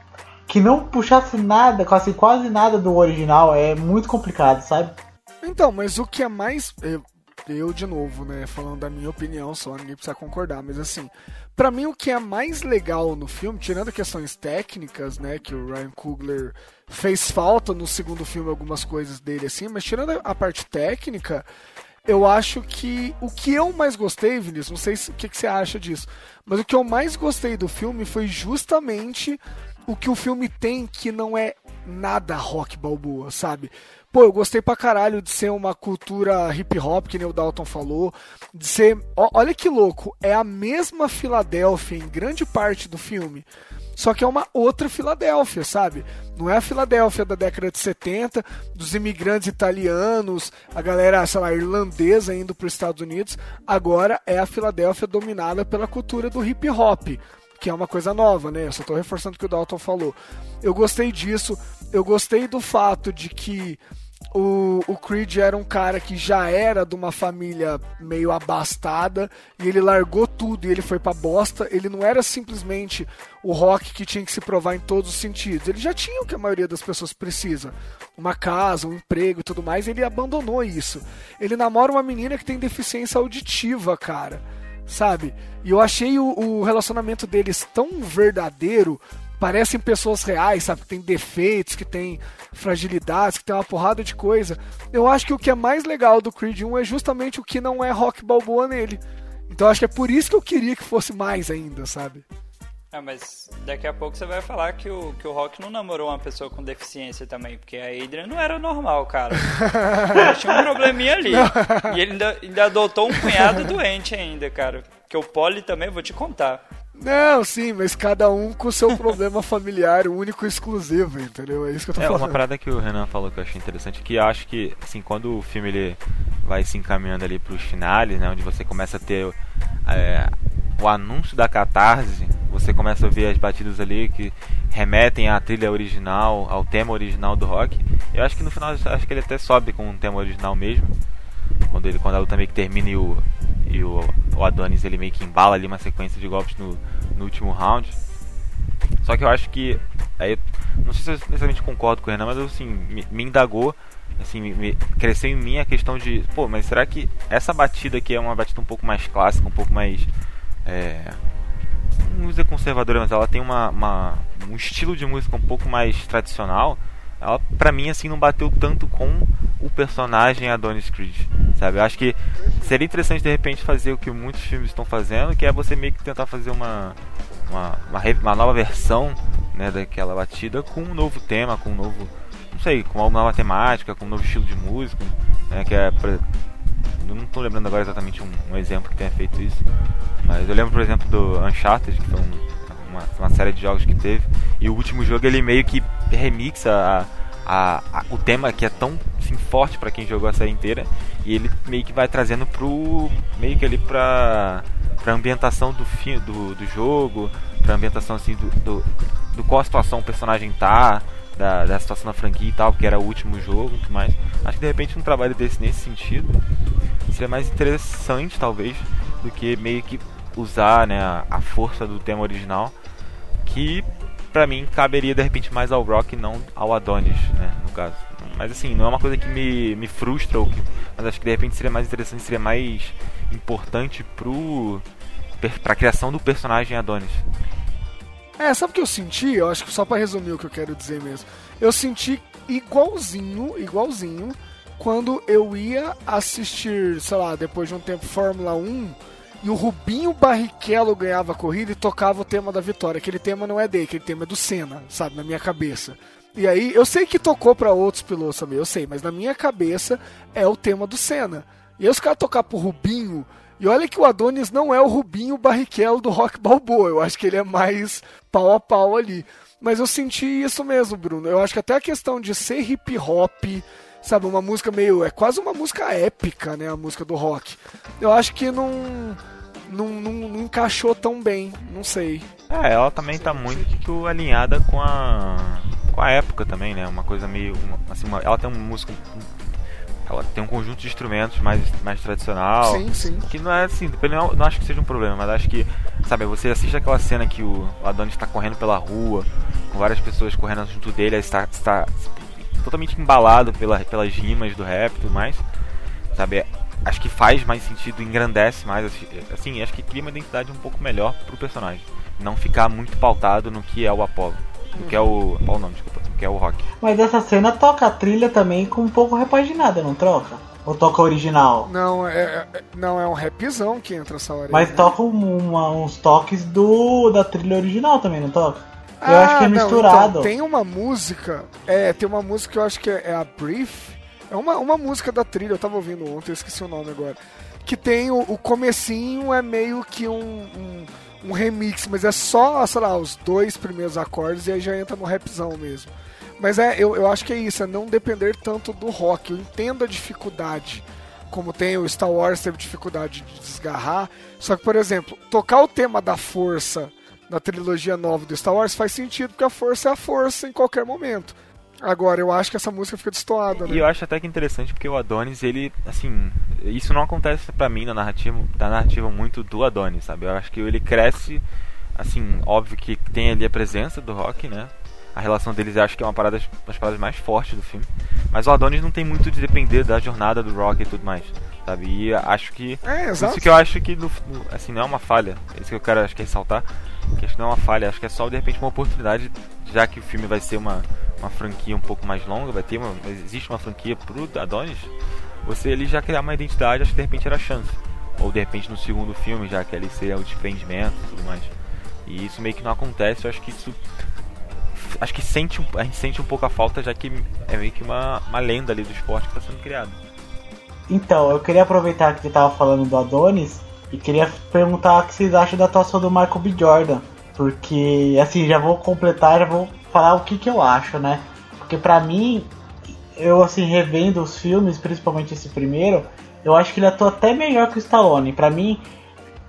que não puxasse nada, quase, quase nada do original, é muito complicado, sabe? Então, mas o que é mais. Eu, eu de novo, né, falando da minha opinião só, ninguém precisa concordar, mas assim, para mim o que é mais legal no filme, tirando questões técnicas, né, que o Ryan Coogler fez falta no segundo filme algumas coisas dele assim, mas tirando a parte técnica, eu acho que o que eu mais gostei, Vinícius, não sei o que, que você acha disso, mas o que eu mais gostei do filme foi justamente o que o filme tem que não é nada rock balboa, sabe? Pô, eu gostei pra caralho de ser uma cultura hip hop, que nem o Dalton falou. De ser. olha que louco, é a mesma Filadélfia em grande parte do filme. Só que é uma outra Filadélfia, sabe? Não é a Filadélfia da década de 70, dos imigrantes italianos, a galera, sei lá, irlandesa indo para os Estados Unidos. Agora é a Filadélfia dominada pela cultura do hip hop que é uma coisa nova, né? Eu só tô reforçando o que o Dalton falou. Eu gostei disso, eu gostei do fato de que o, o Creed era um cara que já era de uma família meio abastada e ele largou tudo e ele foi pra bosta. Ele não era simplesmente o rock que tinha que se provar em todos os sentidos. Ele já tinha o que a maioria das pessoas precisa: uma casa, um emprego e tudo mais. ele abandonou isso. Ele namora uma menina que tem deficiência auditiva, cara sabe? E eu achei o, o relacionamento deles tão verdadeiro, parecem pessoas reais, sabe? Que tem defeitos, que tem fragilidades, que tem uma porrada de coisa. Eu acho que o que é mais legal do Creed 1 é justamente o que não é rock balboa nele. Então acho que é por isso que eu queria que fosse mais ainda, sabe? Ah, mas daqui a pouco você vai falar que o, que o Rock não namorou uma pessoa com deficiência também, porque a Adrian não era normal, cara. tinha um probleminha ali. E ele ainda, ainda adotou um cunhado doente ainda, cara. Que o Polly também, vou te contar. Não, sim, mas cada um com o seu problema familiar, único e exclusivo, entendeu? É isso que eu tô é, falando. uma parada que o Renan falou que eu achei interessante, que eu acho que, assim, quando o filme ele vai se encaminhando ali pros finales, né, onde você começa a ter é, o anúncio da catarse, você começa a ver as batidas ali que remetem à trilha original, ao tema original do rock. Eu acho que no final acho que ele até sobe com o tema original mesmo. Quando ele quando a luta meio que termina e o e o, o Adonis ele meio que embala ali uma sequência de golpes no, no último round. Só que eu acho que aí não sei se eu necessariamente concordo com o Renan, mas assim, me, me indagou assim, me, me, cresceu em mim a questão de, pô, mas será que essa batida aqui é uma batida um pouco mais clássica, um pouco mais é, dizer conservadora, mas ela tem uma, uma, um estilo de música um pouco mais tradicional. Ela, pra mim, assim, não bateu tanto com o personagem Adonis Creed, sabe? Eu acho que seria interessante, de repente, fazer o que muitos filmes estão fazendo, que é você meio que tentar fazer uma, uma, uma, uma nova versão né, daquela batida com um novo tema, com um novo, não sei, com uma nova temática, com um novo estilo de música, né, que é, eu não estou lembrando agora exatamente um, um exemplo que tenha feito isso, mas eu lembro, por exemplo, do Uncharted, que foi um, uma, uma, série de jogos que teve. E o último jogo ele meio que remixa a, a, a, o tema que é tão assim, forte para quem jogou a série inteira. E ele meio que vai trazendo pro. meio que ali pra. pra ambientação do, fim, do, do jogo, pra ambientação assim do, do, do qual situação o personagem tá. Da, da situação da franquia e tal, que era o último jogo e tudo mais. Acho que de repente um trabalho desse nesse sentido seria mais interessante, talvez, do que meio que usar né, a, força do tema original, que para mim caberia de repente mais ao Rock e não ao Adonis, né, no caso. Mas assim, não é uma coisa que me, me frustra, ou que, mas acho que de repente seria mais interessante, seria mais importante pro pra criação do personagem Adonis. É, sabe o que eu senti? Eu acho que só para resumir o que eu quero dizer mesmo. Eu senti igualzinho, igualzinho quando eu ia assistir, sei lá, depois de um tempo Fórmula 1 e o Rubinho Barrichello ganhava a corrida e tocava o tema da vitória. Aquele tema não é dele, aquele tema é do Senna, sabe, na minha cabeça. E aí, eu sei que tocou para outros pilotos também, eu sei, mas na minha cabeça é o tema do Senna. E aí os caras tocar pro Rubinho, e olha que o Adonis não é o Rubinho Barrichello do Rock Balboa, eu acho que ele é mais pau a pau ali. Mas eu senti isso mesmo, Bruno. Eu acho que até a questão de ser hip hop, sabe, uma música meio. É quase uma música épica, né? A música do rock. Eu acho que não. Não, não, não encaixou tão bem, não sei. É, ela também tá muito alinhada com a com a época também, né? Uma coisa meio assim, uma, ela tem uma música ela tem um conjunto de instrumentos mais, mais tradicional. Sim, sim. Que não é assim, não, não acho que seja um problema, mas acho que, sabe, você assiste aquela cena que o Adonis está correndo pela rua, com várias pessoas correndo junto dele, está, está totalmente embalado pela, pelas rimas do rap e tudo mais. Sabe? Acho que faz mais sentido, engrandece mais. Assim, acho que cria uma identidade um pouco melhor pro personagem. Não ficar muito pautado no que é o Apollo. Que é o. Apollo não, desculpa. No que é o rock. Mas essa cena toca a trilha também com um pouco repaginada, não troca? Ou toca original? Não, é, é, não, é um rapzão que entra essa hora. Mas né? toca uma, uns toques do da trilha original também, não toca? Eu ah, acho que é misturado. Não, então, tem uma música, é, tem uma música que eu acho que é, é, a Brief. É uma, uma música da trilha, eu tava ouvindo ontem, eu esqueci o nome agora. Que tem o, o comecinho é meio que um, um, um, remix, mas é só, sei lá, os dois primeiros acordes e aí já entra no rapzão mesmo. Mas é, eu, eu acho que é isso, é não depender tanto do rock. Eu entendo a dificuldade. Como tem o Star Wars teve dificuldade de desgarrar. Só que, por exemplo, tocar o tema da força na trilogia nova do Star Wars faz sentido, porque a força é a força em qualquer momento. Agora, eu acho que essa música fica destoada, né? E eu acho até que interessante porque o Adonis, ele, assim, isso não acontece para mim na narrativa, da narrativa muito do Adonis, sabe? Eu acho que ele cresce, assim, óbvio que tem ali a presença do rock, né? A relação deles eu acho que é uma parada, das paradas mais fortes do filme. Mas o Adonis não tem muito de depender da jornada do rock e tudo mais, sabe? E acho que. É, exato. Isso que eu acho que, no, assim, não é uma falha. É isso que eu quero acho que ressaltar que acho que não é uma falha, acho que é só de repente uma oportunidade, já que o filme vai ser uma, uma franquia um pouco mais longa, vai ter uma, existe uma franquia pro Adonis, você ali já criar uma identidade, acho que de repente era a chance. Ou de repente no segundo filme, já que ali seria o desprendimento e tudo mais. E isso meio que não acontece, eu acho que isso. Acho que sente, a gente sente um pouco a falta, já que é meio que uma, uma lenda ali do esporte que está sendo criado. Então, eu queria aproveitar que você estava falando do Adonis e queria perguntar o que vocês acham da atuação do Michael B. Jordan. Porque, assim, já vou completar, já vou falar o que, que eu acho, né? Porque pra mim, eu, assim, revendo os filmes, principalmente esse primeiro, eu acho que ele atua até melhor que o Stallone. Pra mim,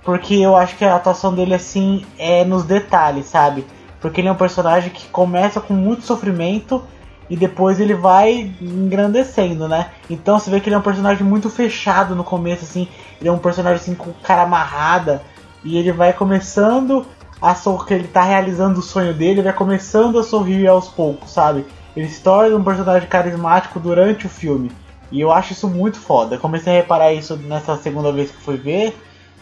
porque eu acho que a atuação dele, assim, é nos detalhes, sabe? Porque ele é um personagem que começa com muito sofrimento e depois ele vai engrandecendo, né? Então você vê que ele é um personagem muito fechado no começo, assim. Ele é um personagem assim com cara amarrada e ele vai começando a sorrir, ele tá realizando o sonho dele, vai começando a sorrir aos poucos, sabe? Ele se torna um personagem carismático durante o filme. E eu acho isso muito foda. Comecei a reparar isso nessa segunda vez que fui ver.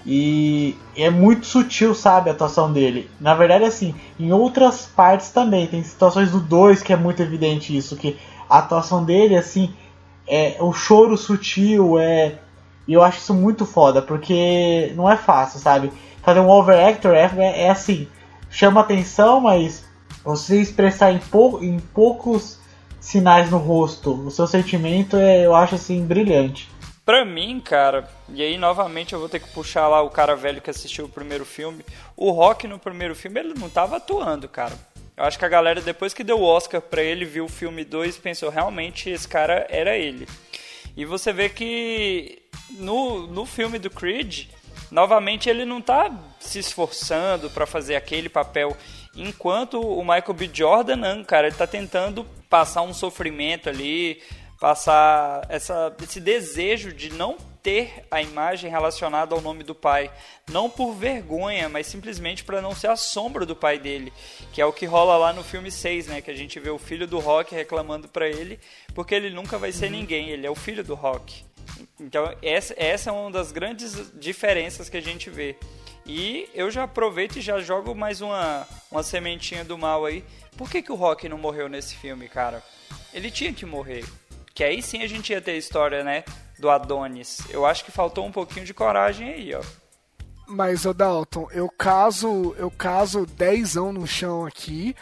E é muito sutil, sabe, a atuação dele. Na verdade, assim, em outras partes também. Tem situações do 2 que é muito evidente isso. Que a atuação dele, assim, é o choro sutil, é. E eu acho isso muito foda, porque não é fácil, sabe? Fazer um overactor é, é, é assim, chama atenção, mas você expressar em, pou, em poucos sinais no rosto o seu sentimento, é, eu acho assim, brilhante. Pra mim, cara, e aí novamente eu vou ter que puxar lá o cara velho que assistiu o primeiro filme. O Rock no primeiro filme ele não tava atuando, cara. Eu acho que a galera, depois que deu o Oscar pra ele, viu o filme 2 pensou realmente esse cara era ele. E você vê que no, no filme do Creed, novamente ele não tá se esforçando para fazer aquele papel. Enquanto o Michael B. Jordan, não, cara, ele tá tentando passar um sofrimento ali, passar essa, esse desejo de não ter a imagem relacionada ao nome do pai, não por vergonha, mas simplesmente para não ser a sombra do pai dele, que é o que rola lá no filme 6, né, que a gente vê o filho do Rock reclamando para ele, porque ele nunca vai ser ninguém, ele é o filho do Rock. Então, essa, essa é uma das grandes diferenças que a gente vê. E eu já aproveito e já jogo mais uma, uma sementinha do mal aí. Por que, que o Rock não morreu nesse filme, cara? Ele tinha que morrer. Que aí sim a gente ia ter a história, né? Do Adonis. Eu acho que faltou um pouquinho de coragem aí, ó. Mas, o Dalton, eu caso, eu caso dezão no chão aqui.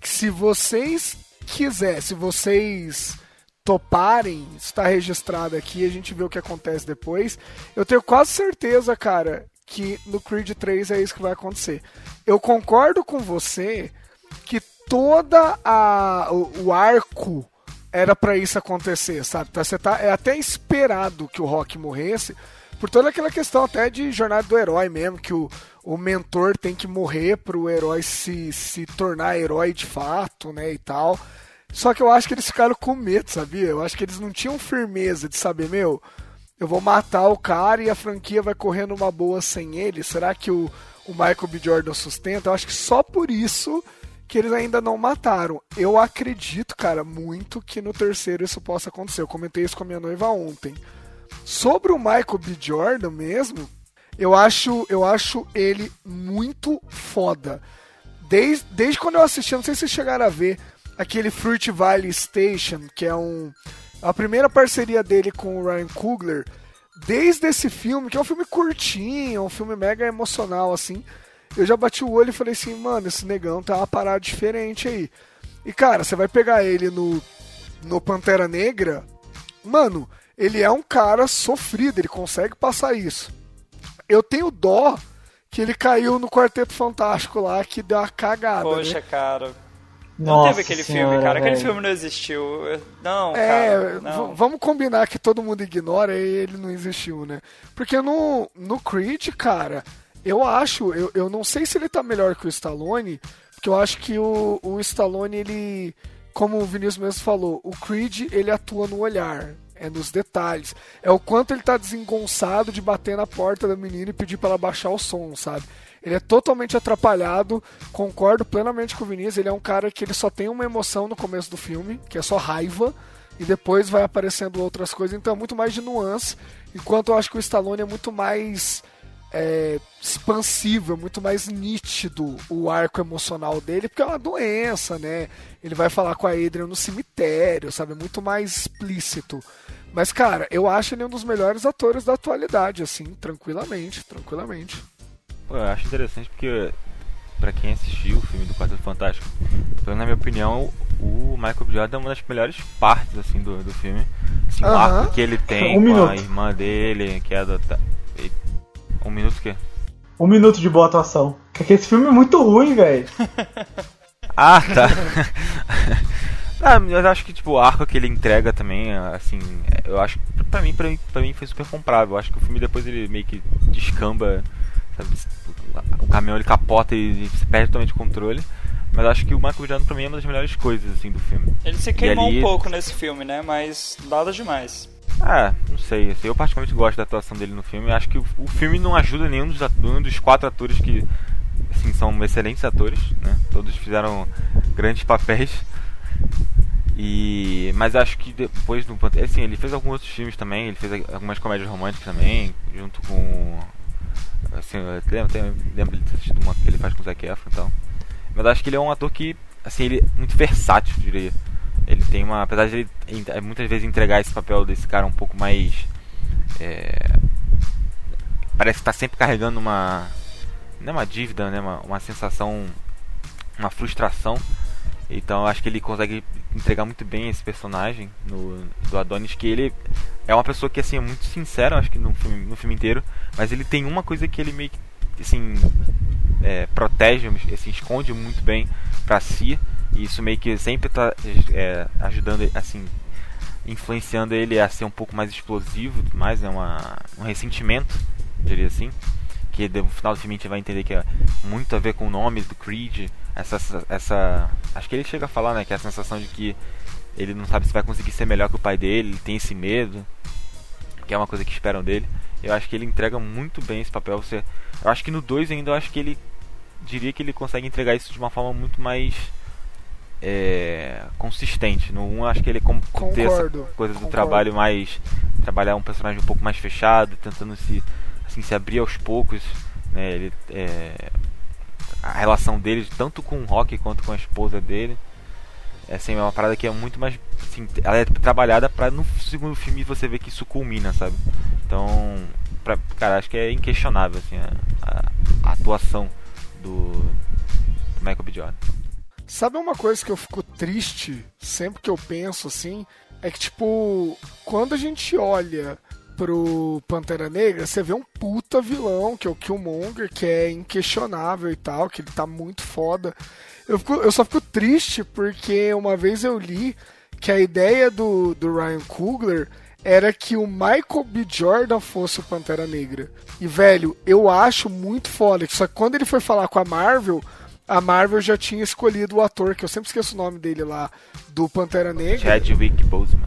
Que se vocês quiserem, se vocês toparem, está registrado aqui, a gente vê o que acontece depois. Eu tenho quase certeza, cara, que no Creed 3 é isso que vai acontecer. Eu concordo com você que toda a o, o arco era para isso acontecer, sabe? Tá, você tá, é até esperado que o Rock morresse, por toda aquela questão até de jornada do herói mesmo, que o, o mentor tem que morrer para o herói se, se tornar herói de fato, né, e tal. Só que eu acho que eles ficaram com medo, sabia? Eu acho que eles não tinham firmeza de saber, meu, eu vou matar o cara e a franquia vai correr numa boa sem ele. Será que o, o Michael B. Jordan sustenta? Eu acho que só por isso que eles ainda não mataram. Eu acredito, cara, muito que no terceiro isso possa acontecer. Eu comentei isso com a minha noiva ontem. Sobre o Michael B. Jordan mesmo, eu acho, eu acho ele muito foda. Desde, desde quando eu assisti, não sei se vocês chegaram a ver aquele Fruit Valley Station, que é um a primeira parceria dele com o Ryan Coogler, desde esse filme, que é um filme curtinho, um filme mega emocional assim, eu já bati o olho e falei assim, mano, esse negão tá uma parada diferente aí. E cara, você vai pegar ele no, no Pantera Negra, mano, ele é um cara sofrido, ele consegue passar isso. Eu tenho dó que ele caiu no Quarteto Fantástico lá, que deu uma cagada. Poxa, né? cara. Não teve aquele senhora, filme, cara. Velho. Aquele filme não existiu. Não, é, cara. Não. Vamos combinar que todo mundo ignora e ele não existiu, né? Porque no, no Creed, cara, eu acho, eu, eu não sei se ele tá melhor que o Stallone, porque eu acho que o, o Stallone, ele, como o Vinícius mesmo falou, o Creed, ele atua no olhar, é nos detalhes. É o quanto ele tá desengonçado de bater na porta da menina e pedir para ela baixar o som, sabe? Ele é totalmente atrapalhado, concordo plenamente com o Vinícius, ele é um cara que ele só tem uma emoção no começo do filme, que é só raiva, e depois vai aparecendo outras coisas, então é muito mais de nuance, enquanto eu acho que o Stallone é muito mais é, expansivo, é muito mais nítido o arco emocional dele, porque é uma doença, né? Ele vai falar com a Adrian no cemitério, sabe? É muito mais explícito. Mas, cara, eu acho ele um dos melhores atores da atualidade, assim, tranquilamente, tranquilamente. Pô, eu acho interessante porque, pra quem assistiu o filme do Quarteto Fantástico, na minha opinião, o Michael. Jordan é uma das melhores partes, assim, do, do filme. Assim, Aham. O arco que ele tem Um com minuto. a irmã dele, que é adotada. Um minuto o quê? Um minuto de boa atuação. Porque esse filme é muito ruim, velho. Ah, tá. ah, mas eu acho que tipo, o arco que ele entrega também, assim, eu acho que pra mim, pra mim, pra mim foi super comprável. Eu acho que o filme depois ele meio que descamba, sabe? O caminhão ele capota e, se perde totalmente o controle. Mas eu acho que o Michael. Jordan pra mim é uma das melhores coisas assim do filme. Ele se queimou ali- um pouco nesse filme, né? Mas nada demais. Ah, não sei, assim, eu particularmente gosto da atuação dele no filme. Acho que o, filme não ajuda nenhum dos, nenhum dos quatro atores que assim, são excelentes atores, né? Todos fizeram grandes papéis. E mas acho que depois do assim, ele fez alguns outros filmes também, ele fez algumas comédias românticas também, junto com assim, eu lembro, tem- lembro de uma que ele faz com o Zac Efron e tal. Mas eu acho que ele é um ator que assim, ele é muito versátil, eu diria. Ele tem uma. Apesar de ele en- muitas vezes entregar esse papel desse cara um pouco mais. é, parece que tá sempre carregando uma. Não é uma dívida, né? Uma, uma sensação. Uma frustração. Então eu acho que ele consegue entregar muito bem esse personagem no, do Adonis, que ele é uma pessoa que assim é muito sincera, acho que no filme, no filme inteiro, mas ele tem uma coisa que ele meio que assim é, protege, assim, esconde muito bem pra si, e isso meio que sempre tá é, ajudando, assim, influenciando ele a ser um pouco mais explosivo, mais né, uma, um ressentimento, diria assim, que no final do filme a gente vai entender que é muito a ver com o nome do Creed, essa, essa, acho que ele chega a falar, né, que é a sensação de que ele não sabe se vai conseguir ser melhor que o pai dele, ele tem esse medo, que é uma coisa que esperam dele. Eu acho que ele entrega muito bem esse papel. Você, eu acho que no 2 ainda eu acho que ele diria que ele consegue entregar isso de uma forma muito mais é, consistente. No 1 um, eu acho que ele como ter essa coisa do concordo. trabalho mais trabalhar um personagem um pouco mais fechado, tentando se assim se abrir aos poucos, né? Ele é, a relação dele tanto com o Rock quanto com a esposa dele é assim, é uma parada que é muito mais assim, ela é trabalhada pra no segundo filme você ver que isso culmina, sabe? Então, pra, cara, acho que é inquestionável assim a, a- a atuação do, do Michael B. Jordan. Sabe uma coisa que eu fico triste sempre que eu penso assim? É que, tipo, quando a gente olha pro Pantera Negra, você vê um puta vilão, que é o Killmonger, que é inquestionável e tal, que ele tá muito foda. Eu, fico- eu só fico triste porque uma vez eu li que a ideia do, do Ryan Coogler era que o Michael B. Jordan fosse o Pantera Negra. E, velho, eu acho muito foda. Só que quando ele foi falar com a Marvel, a Marvel já tinha escolhido o ator, que eu sempre esqueço o nome dele lá, do Pantera Negra. Chadwick Boseman.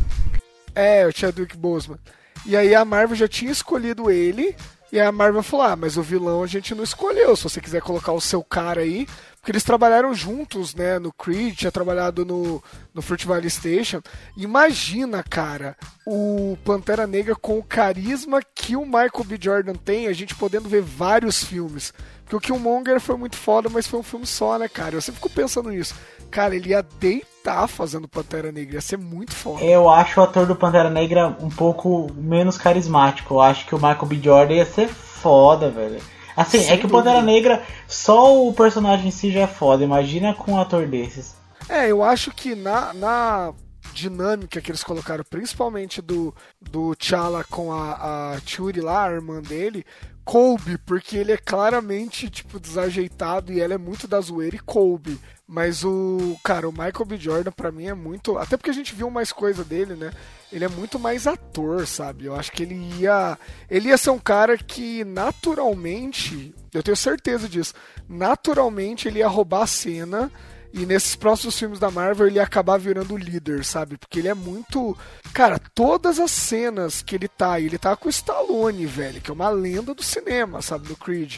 É, o Chadwick Boseman. E aí a Marvel já tinha escolhido ele, e aí a Marvel falou: ah, mas o vilão a gente não escolheu, se você quiser colocar o seu cara aí. Porque eles trabalharam juntos, né, no Creed, tinha trabalhado no, no Fruit Valley Station. Imagina, cara, o Pantera Negra com o carisma que o Michael B. Jordan tem, a gente podendo ver vários filmes. Porque o Killmonger foi muito foda, mas foi um filme só, né, cara? Eu sempre fico pensando nisso. Cara, ele ia deitar fazendo Pantera Negra, ia ser muito foda. Eu acho o ator do Pantera Negra um pouco menos carismático. Eu acho que o Michael B. Jordan ia ser foda, velho. Assim, Sem é que o Pantera. Negra, só o personagem em si já é foda. Imagina com um ator desses. É, eu acho que na, na dinâmica que eles colocaram, principalmente do, do T'Challa com a, a Shuri lá, a irmã dele, coube, porque ele é claramente, tipo, desajeitado e ela é muito da zoeira e coube. Mas o, cara, o Michael B. Jordan pra mim é muito. Até porque a gente viu mais coisa dele, né? Ele é muito mais ator, sabe? Eu acho que ele ia. Ele ia ser um cara que naturalmente. Eu tenho certeza disso. Naturalmente ele ia roubar a cena. E nesses próximos filmes da Marvel ele ia acabar virando o líder, sabe? Porque ele é muito. Cara, todas as cenas que ele tá, ele tá com o Stallone, velho, que é uma lenda do cinema, sabe? Do Creed.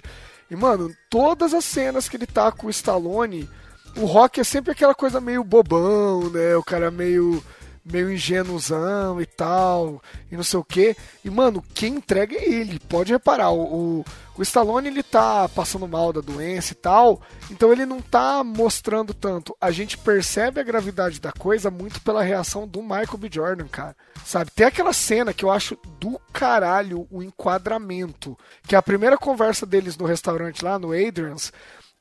E, mano, todas as cenas que ele tá com o Stallone, o Rock é sempre aquela coisa meio bobão, né? O cara meio meio ingênuozão e tal, e não sei o que. E, mano, quem entrega é ele. Pode reparar, o, o, o Stallone ele tá passando mal da doença e tal, então ele não tá mostrando tanto. A gente percebe a gravidade da coisa muito pela reação do Michael B. Jordan, cara. Sabe? Tem aquela cena que eu acho do caralho o enquadramento, que é a primeira conversa deles no restaurante lá, no Adrian's,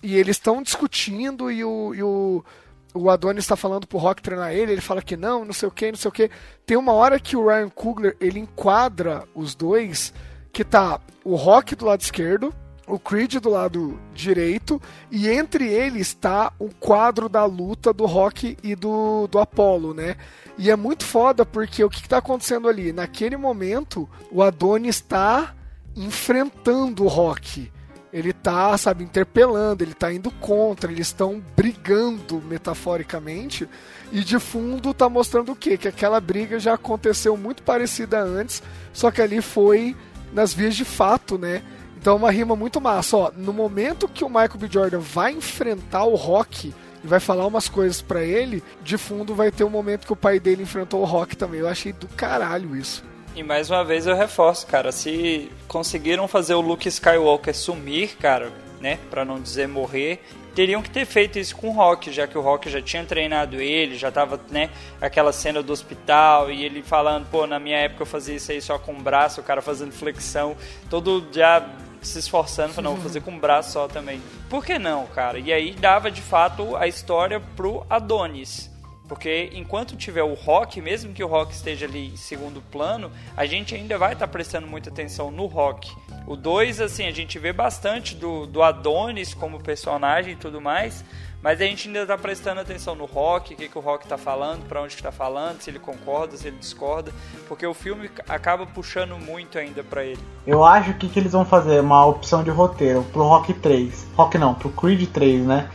e eles estão discutindo e o, e o o Adonis está falando pro Rock treinar ele, ele fala que não, não sei o que, não sei o que. Tem uma hora que o Ryan Coogler ele enquadra os dois, que tá o Rock do lado esquerdo, o Creed do lado direito, e entre eles está o quadro da luta do Rock e do, do Apollo, né? E é muito foda porque o que, está acontecendo ali? Naquele momento, o Adonis está enfrentando o Rock ele tá, sabe, interpelando, ele tá indo contra, eles estão brigando metaforicamente, e de fundo tá mostrando o quê? Que aquela briga já aconteceu muito parecida antes, só que ali foi nas vias de fato, né? Então é uma rima muito massa, ó, no momento que o Michael B. Jordan vai enfrentar o Rock e vai falar umas coisas para ele, de fundo vai ter um momento que o pai dele enfrentou o Rock também. Eu achei do caralho isso. E mais uma vez eu reforço, cara, se conseguiram fazer o Luke Skywalker sumir, cara, né, para não dizer morrer, teriam que ter feito isso com o Rock, já que o Rock já tinha treinado ele, já tava, né, aquela cena do hospital e ele falando, pô, na minha época eu fazia isso aí só com o braço, o cara fazendo flexão, todo já se esforçando para não vou fazer com o braço só também. Por que não, cara? E aí dava de fato a história pro Adonis. Porque enquanto tiver o rock, mesmo que o rock esteja ali em segundo plano, a gente ainda vai estar tá prestando muita atenção no rock. O 2, assim, a gente vê bastante do, do Adonis como personagem e tudo mais, mas a gente ainda está prestando atenção no rock, o que, que o rock está falando, para onde está falando, se ele concorda, se ele discorda, porque o filme acaba puxando muito ainda para ele. Eu acho que, que eles vão fazer uma opção de roteiro pro Rock 3. Rock não, pro Creed 3, né?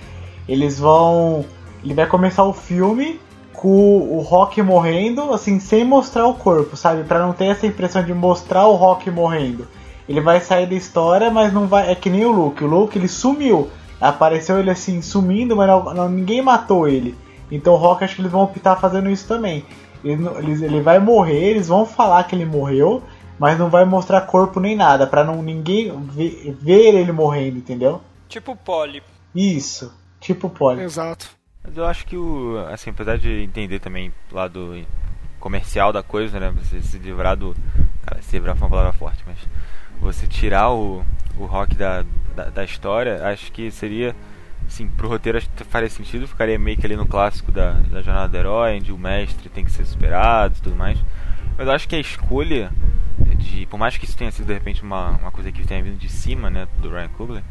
Eles vão. Ele vai começar o filme com o Rock morrendo, assim, sem mostrar o corpo, sabe? Para não ter essa impressão de mostrar o Rock morrendo. Ele vai sair da história, mas não vai. É que nem o Luke. O Luke ele sumiu. Apareceu ele assim sumindo, mas não, não, ninguém matou ele. Então o Rock acho que eles vão optar fazendo isso também. Ele, ele, ele vai morrer, eles vão falar que ele morreu, mas não vai mostrar corpo nem nada, para não ninguém ver, ver ele morrendo, entendeu? Tipo Polly. Isso, tipo Polly. Exato. Mas eu acho que o. Assim, apesar de entender também o lado comercial da coisa, né? Você se livrar do. Cara, se livrar foi uma palavra forte, mas. Você tirar o, o rock da, da, da história, acho que seria. Sim, pro roteiro acho que faria sentido, ficaria meio que ali no clássico da, da jornada do herói, onde o mestre tem que ser superado e tudo mais. Mas eu acho que a escolha de. Por mais que isso tenha sido de repente uma, uma coisa que tenha vindo de cima, né, do Ryan Coogler,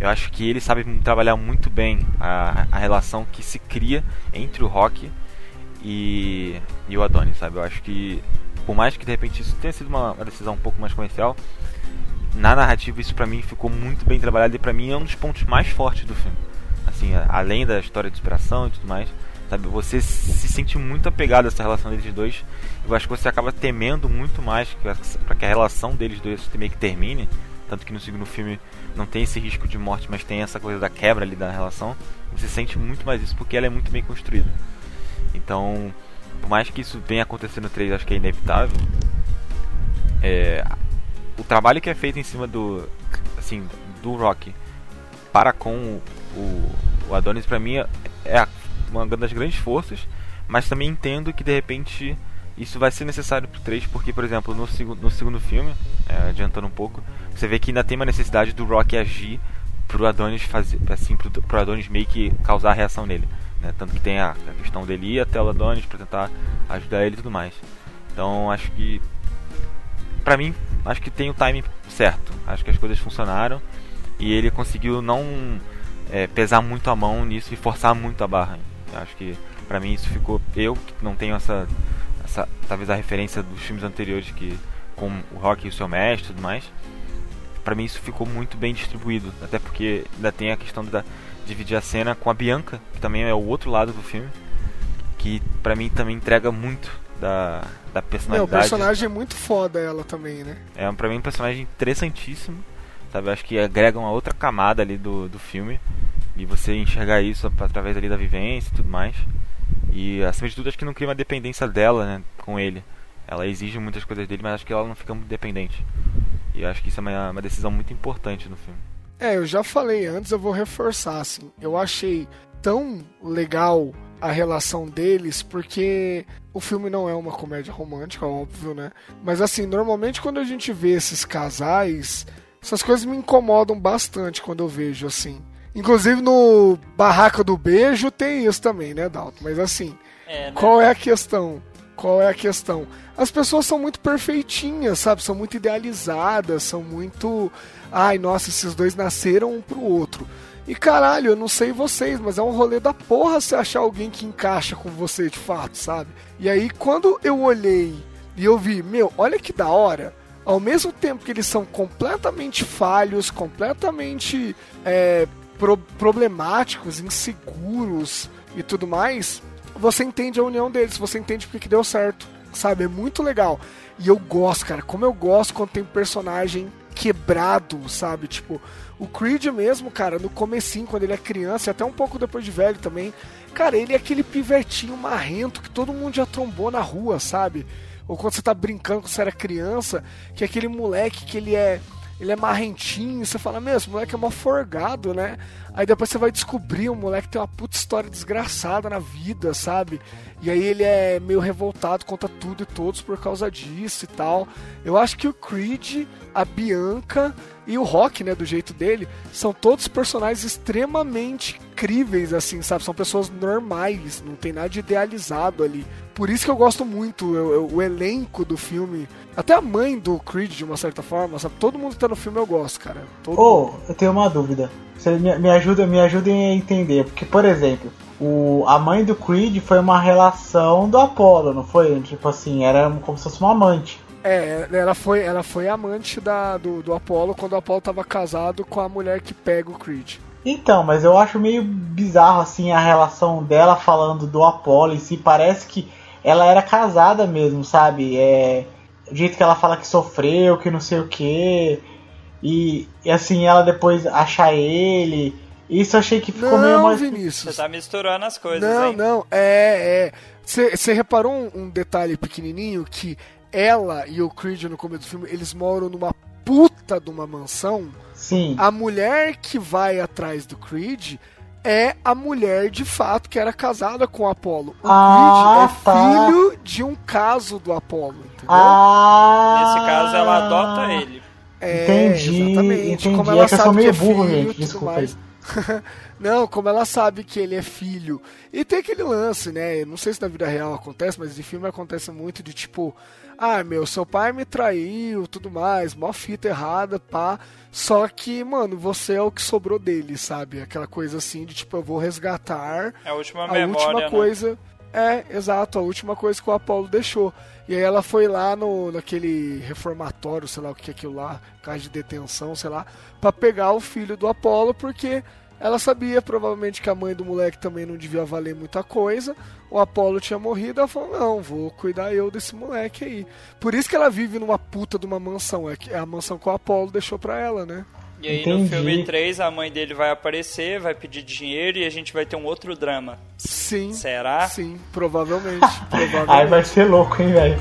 eu acho que ele sabe trabalhar muito bem a, a relação que se cria entre o Rock e, e o Adonis, sabe? Eu acho que, por mais que de repente isso tenha sido uma, uma decisão um pouco mais comercial, na narrativa isso pra mim ficou muito bem trabalhado e pra mim é um dos pontos mais fortes do filme. Assim, além da história de inspiração e tudo mais, sabe? Você se sente muito apegado a essa relação deles dois. Eu acho que você acaba temendo muito mais para que a relação deles dois meio que termine. Tanto que no segundo filme não tem esse risco de morte, mas tem essa coisa da quebra ali da relação, você sente muito mais isso porque ela é muito bem construída. Então, por mais que isso venha acontecer no 3, acho que é inevitável. É, o trabalho que é feito em cima do assim do Rock para com o, o Adonis para mim é uma das grandes forças, mas também entendo que de repente isso vai ser necessário pro 3, porque, por exemplo, no, seg no segundo filme, é, adiantando um pouco, você vê que ainda tem uma necessidade do Rock agir pro Adonis fazer, assim, pro, pro Adonis meio que causar reação nele. Né? Tanto que tem a, a questão dele ir até o Adonis pra tentar ajudar ele e tudo mais. Então acho que. Pra mim, acho que tem o timing certo. Acho que as coisas funcionaram e ele conseguiu não é, pesar muito a mão nisso e forçar muito a barra. Acho que pra mim isso ficou. Eu que não tenho essa essa, talvez a referência dos filmes anteriores que com o Rock e o seu mestre e tudo mais. Para mim isso ficou muito bem distribuído, até porque ainda tem a questão da dividir a cena com a Bianca, que também é o outro lado do filme, que para mim também entrega muito da, da personalidade. É, o personagem é muito foda ela também, né? É para mim um personagem interessantíssimo, sabe? Acho que agrega uma outra camada ali do, do filme e você enxergar isso através ali da vivência e tudo mais. E acima de tudo acho que não cria uma dependência dela, né, com ele. Ela exige muitas coisas dele, mas acho que ela não fica muito dependente. E acho que isso é uma, uma decisão muito importante no filme. É, eu já falei antes, eu vou reforçar, assim. Eu achei tão legal a relação deles, porque o filme não é uma comédia romântica, óbvio, né? Mas assim, normalmente quando a gente vê esses casais, essas coisas me incomodam bastante quando eu vejo, assim. Inclusive no Barraca do Beijo tem isso também, né, Dalton? Mas assim, É, né? qual é a questão? Qual é a questão? As pessoas são muito perfeitinhas, sabe? São muito idealizadas, são muito. Ai, nossa, esses dois nasceram um pro outro. E caralho, eu não sei vocês, mas é um rolê da porra você achar alguém que encaixa com você de fato, sabe? E aí, quando eu olhei e eu vi, meu, olha que da hora. Ao mesmo tempo que eles são completamente falhos, completamente é, pro- problemáticos, inseguros e tudo mais, você entende a união deles, você entende porque que deu certo, sabe? É muito legal. E eu gosto, cara, como eu gosto quando tem personagem quebrado, sabe? Tipo, o Creed mesmo, cara, no comecinho, quando ele é criança, e até um pouco depois de velho também, cara, ele é aquele pivetinho marrento que todo mundo já trombou na rua, sabe? Ou quando você tá brincando quando você era criança, que é aquele moleque que ele é ele é marrentinho, você fala, meu, esse moleque é mó forgado, né? Aí depois você vai descobrir, o moleque tem uma puta história desgraçada na vida, sabe? E aí ele é meio revoltado contra tudo e todos por causa disso e tal. Eu acho que o Creed, a Bianca e o Rock, né, do jeito dele, são todos personagens extremamente críveis, assim, sabe? São pessoas normais, não tem nada de idealizado ali. Por isso que eu gosto muito, eu- eu- o elenco do filme, até a mãe do Creed, de uma certa forma, sabe? Todo mundo que tá no filme eu gosto, cara. Todo Ô, mundo. eu tenho uma dúvida. Você me, me ajuda, me ajudem a entender. Porque, por exemplo, o, a mãe do Creed foi uma relação do Apollo, não foi? Tipo assim, era como se fosse uma amante. É, ela foi, ela foi amante da, do, do Apollo quando o Apollo tava casado com a mulher que pega o Creed. Então, mas eu acho meio bizarro assim a relação dela falando do Apollo em si. Parece que ela era casada mesmo, sabe? É, o jeito que ela fala que sofreu, que não sei o que. E, e assim, ela depois achar ele. Isso eu achei que ficou meio Não, mais. Você Vinícius. tá misturando as coisas, Não, hein? não, é, é. Você reparou um, um detalhe pequenininho que ela e o Creed no começo do filme, eles moram numa puta de uma mansão. Sim. A mulher que vai atrás do Creed é a mulher de fato que era casada com o Apollo. O Ah, Creed é tá. filho de um caso do Apollo, entendeu? Ah! Nesse caso, ela adota ele. É, Entendi, exatamente. entendi. Como É ela que eu sou sabe meio que é burro, filho, gente, tudo desculpa mais. Não, como ela sabe que ele é filho. E tem aquele lance, né? Não sei se na vida real acontece, mas em filme acontece muito de tipo, ah, meu, seu pai me traiu, tudo mais, mó fita errada, pá. Só que, mano, você é o que sobrou dele, sabe? Aquela coisa assim de tipo, eu vou resgatar É a última a memória, última né? coisa. É, exato, a última coisa que o Apolo deixou. E aí ela foi lá no, naquele reformatório, sei lá o que é aquilo lá, casa de detenção, sei lá, pra pegar o filho do Apolo, porque ela sabia provavelmente que a mãe do moleque também não devia valer muita coisa. O Apolo tinha morrido, ela falou: Não, vou cuidar eu desse moleque aí. Por isso que ela vive numa puta de uma mansão, é que- é a mansão que o Apolo deixou pra ela, né? E aí no Entendi. filme 3 a mãe dele vai aparecer, vai pedir dinheiro e a gente vai ter um outro drama. Sim. Será? Sim, provavelmente. provavelmente. Aí vai ser louco, hein, velho?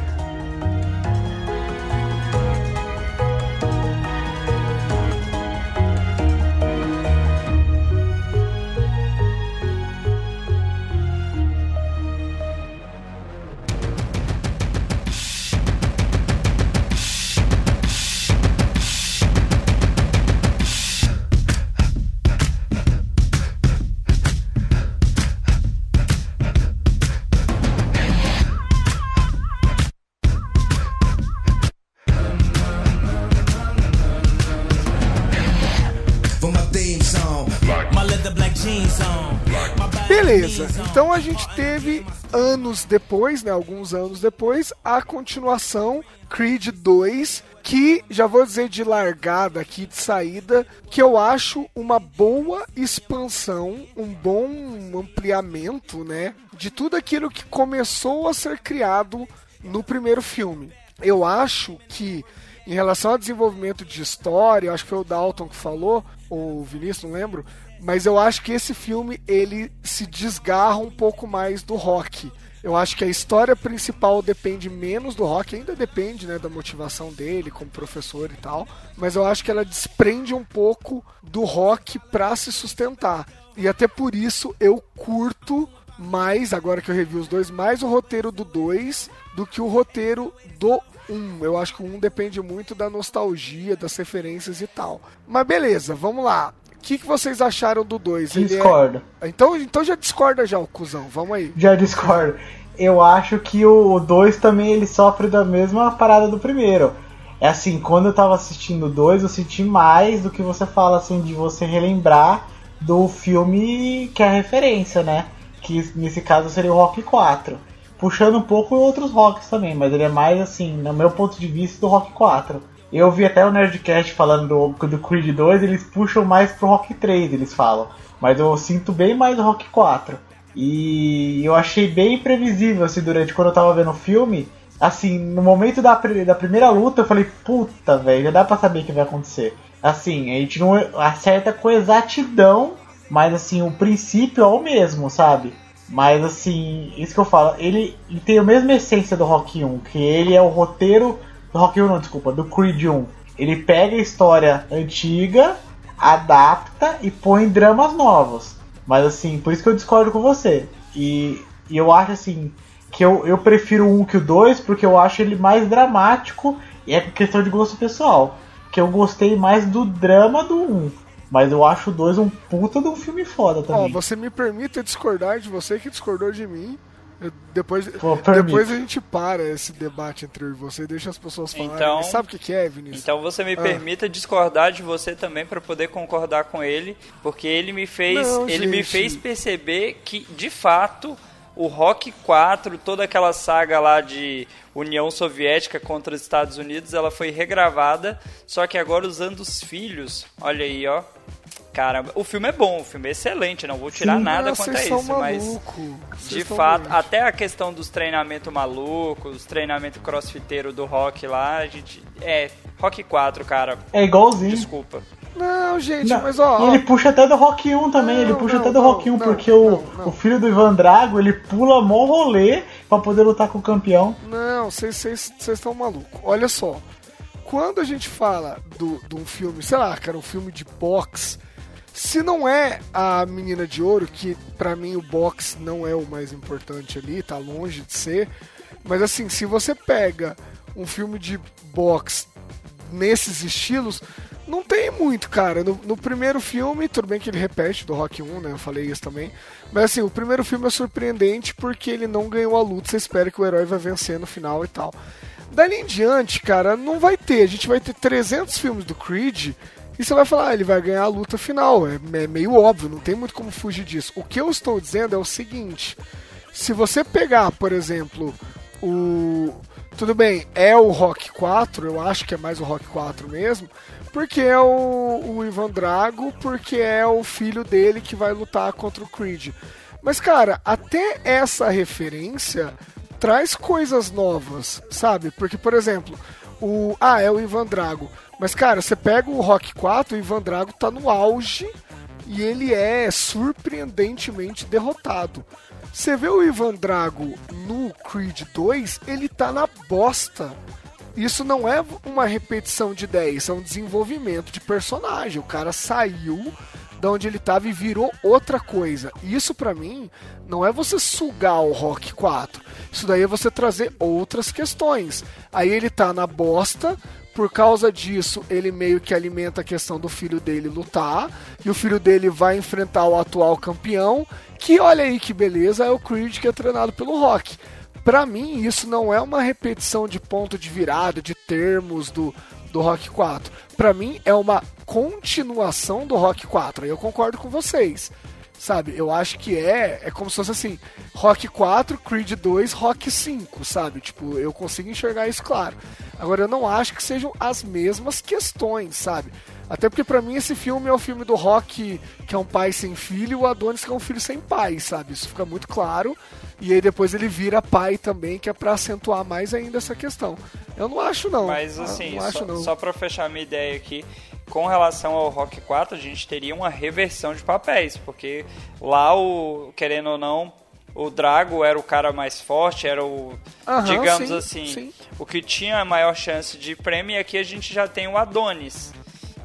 Então a gente teve anos depois, né, alguns anos depois, a continuação Creed 2, que já vou dizer de largada aqui, de saída, que eu acho uma boa expansão, um bom ampliamento, né, de tudo aquilo que começou a ser criado no primeiro filme. Eu acho que em relação ao desenvolvimento de história, acho que foi o Dalton que falou, ou o Vinícius, não lembro, mas eu acho que esse filme ele se desgarra um pouco mais do rock. Eu acho que a história principal depende menos do rock, ainda depende né, da motivação dele como professor e tal, mas eu acho que ela desprende um pouco do rock pra se sustentar. E até por isso eu curto mais, agora que eu revi os dois, mais o roteiro do 2 do que o roteiro do 1. Um. Eu acho que o 1 um depende muito da nostalgia, das referências e tal. Mas beleza, vamos lá. O que, que vocês acharam do 2? Discordo. É... Então, então já discorda já o cuzão, vamos aí. Já discordo. Eu acho que o 2 também ele sofre da mesma parada do primeiro. É assim, quando eu tava assistindo o 2, eu senti mais do que você fala assim de você relembrar do filme que é a referência, né? Que nesse caso seria o Rock 4. Puxando um pouco outros rocks também, mas ele é mais assim, no meu ponto de vista, do Rock 4. Eu vi até o Nerdcast falando do, do Creed 2, eles puxam mais pro Rock 3, eles falam. Mas eu sinto bem mais o Rock 4. E eu achei bem imprevisível, assim, durante quando eu tava vendo o filme. Assim, no momento da, da primeira luta, eu falei, puta, velho, já dá pra saber o que vai acontecer. Assim, a gente não acerta com exatidão, mas assim, o princípio é o mesmo, sabe? Mas assim, isso que eu falo, ele, ele tem a mesma essência do Rock 1, que ele é o roteiro do Rock 1 não, desculpa, do Creed 1. Ele pega a história antiga, adapta e põe dramas novos. Mas assim, por isso que eu discordo com você. E, e eu acho assim, que eu, eu prefiro um que o 2, porque eu acho ele mais dramático e é questão de gosto pessoal. Que eu gostei mais do drama do 1. Um. Mas eu acho o 2 um puta de um filme foda também. Ó, você me permite discordar de você que discordou de mim. Depois, Pô, depois a gente para esse debate entre eu e você e deixa as pessoas falarem. Então, sabe o que, que é, Vinícius? Então você me ah. permita discordar de você também para poder concordar com ele, porque ele me fez, Não, ele gente. me fez perceber que de fato o Rock 4, toda aquela saga lá de União Soviética contra os Estados Unidos, ela foi regravada, só que agora usando os filhos. Olha aí, ó. Caramba, o filme é bom, o filme é excelente, não vou tirar Sim, nada quanto a isso, mas de fato, até a questão dos treinamentos malucos, os treinamentos crossfiteiro do Rock lá, a gente. É, Rock 4, cara. É igualzinho. Desculpa. Não, gente, não. mas ó. E ele puxa até do Rock 1 também, não, ele puxa não, até do Rock 1, porque o, o filho do Ivan Drago, ele pula mó rolê pra poder lutar com o campeão. Não, vocês estão malucos. Olha só. Quando a gente fala de um filme, sei lá, cara, um filme de boxe se não é a Menina de Ouro, que para mim o box não é o mais importante ali, tá longe de ser. Mas assim, se você pega um filme de box nesses estilos, não tem muito, cara. No, no, primeiro filme, tudo bem que ele repete do Rock 1, né? Eu falei isso também. Mas assim, o primeiro filme é surpreendente porque ele não ganhou a luta. Você espera que o herói vai vencer no final e tal. Dali em diante, cara, não vai ter. A gente vai ter 300 filmes do Creed e você vai falar, ah, ele vai ganhar a luta final. É, é meio óbvio, não tem muito como fugir disso. O que eu estou dizendo é o seguinte: se você pegar, por exemplo, o. Tudo bem, é o Rock 4, eu acho que é mais o Rock 4 mesmo, porque é o, o Ivan Drago, porque é o filho dele que vai lutar contra o Creed. Mas, cara, até essa referência traz coisas novas, sabe? Porque, por exemplo, o. Ah, é o Ivan Drago. Mas, cara, você pega o Rock 4, o Ivan Drago tá no auge e ele é surpreendentemente derrotado. Você vê o Ivan Drago no Creed 2, ele tá na bosta. Isso não é uma repetição de ideias, é um desenvolvimento de personagem. O cara saiu da onde ele estava e virou outra coisa. Isso para mim não é você sugar o Rock 4. Isso daí é você trazer outras questões. Aí ele tá na bosta, por causa disso, ele meio que alimenta a questão do filho dele lutar. E o filho dele vai enfrentar o atual campeão. Que olha aí que beleza, é o Creed que é treinado pelo Rock. Para mim, isso não é uma repetição de ponto de virada, de termos do, do Rock 4. Para mim, é uma continuação do Rock 4. Aí eu concordo com vocês. Sabe? Eu acho que é, é como se fosse assim, Rock 4, Creed 2, Rock 5, sabe? Tipo, eu consigo enxergar isso claro. Agora eu não acho que sejam as mesmas questões, sabe? Até porque para mim esse filme é o filme do Rock, que é um pai sem filho, e o Adonis que é um filho sem pai, sabe? Isso fica muito claro. E aí depois ele vira pai também, que é para acentuar mais ainda essa questão. Eu não acho não. Mas assim, não acho, só, não. só para fechar minha ideia aqui, com relação ao Rock 4, a gente teria uma reversão de papéis, porque lá o querendo ou não, o Drago era o cara mais forte, era o Aham, digamos sim, assim, sim. o que tinha a maior chance de prêmio, e aqui a gente já tem o Adonis.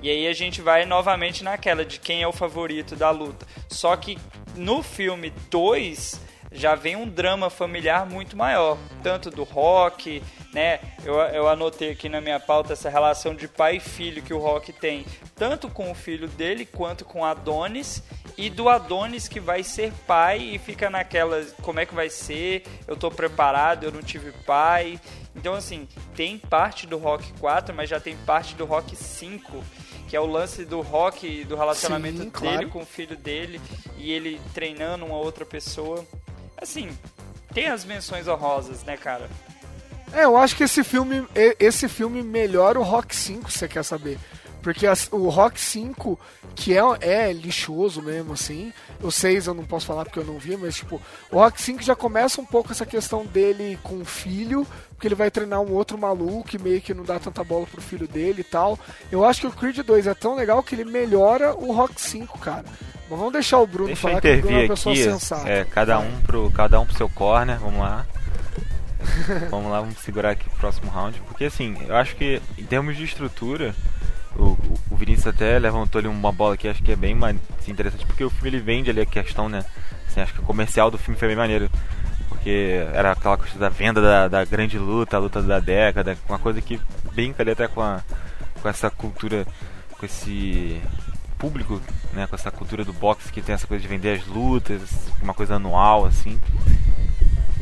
E aí a gente vai novamente naquela de quem é o favorito da luta. Só que no filme 2 já vem um drama familiar muito maior, tanto do Rock, né? Eu, eu anotei aqui na minha pauta essa relação de pai e filho que o Rock tem, tanto com o filho dele quanto com Adonis e do Adonis que vai ser pai e fica naquela como é que vai ser? Eu tô preparado, eu não tive pai. Então assim, tem parte do Rock 4, mas já tem parte do Rock 5, que é o lance do Rock do relacionamento Sim, dele claro. com o filho dele e ele treinando uma outra pessoa. Assim, tem as menções honrosas, né, cara? É, eu acho que esse filme, esse filme melhora o Rock 5, se você quer saber. Porque as- o Rock 5, que é, é lixoso mesmo, assim. O 6 eu não posso falar porque eu não vi, mas tipo, o Rock 5 já começa um pouco essa questão dele com o filho, porque ele vai treinar um outro maluco e meio que não dá tanta bola pro filho dele e tal. Eu acho que o Creed 2 é tão legal que ele melhora o Rock 5, cara. Mas vamos deixar o Bruno Deixa eu falar que o Bruno é uma pessoa aqui. sensata. É, cada um pro cada um pro seu corner, vamos lá. vamos lá, vamos segurar aqui o próximo round, porque assim, eu acho que em termos de estrutura, o, o- Vinícius até levantou ali uma bola que acho que é bem interessante, porque o filme ele vende ali a questão, né? Assim, acho que o comercial do filme foi bem maneiro. Porque era aquela coisa da venda da, da grande luta, a luta da década, uma coisa que brinca ali até com, a, com essa cultura, com esse público, né, com essa cultura do boxe que tem essa coisa de vender as lutas, uma coisa anual assim.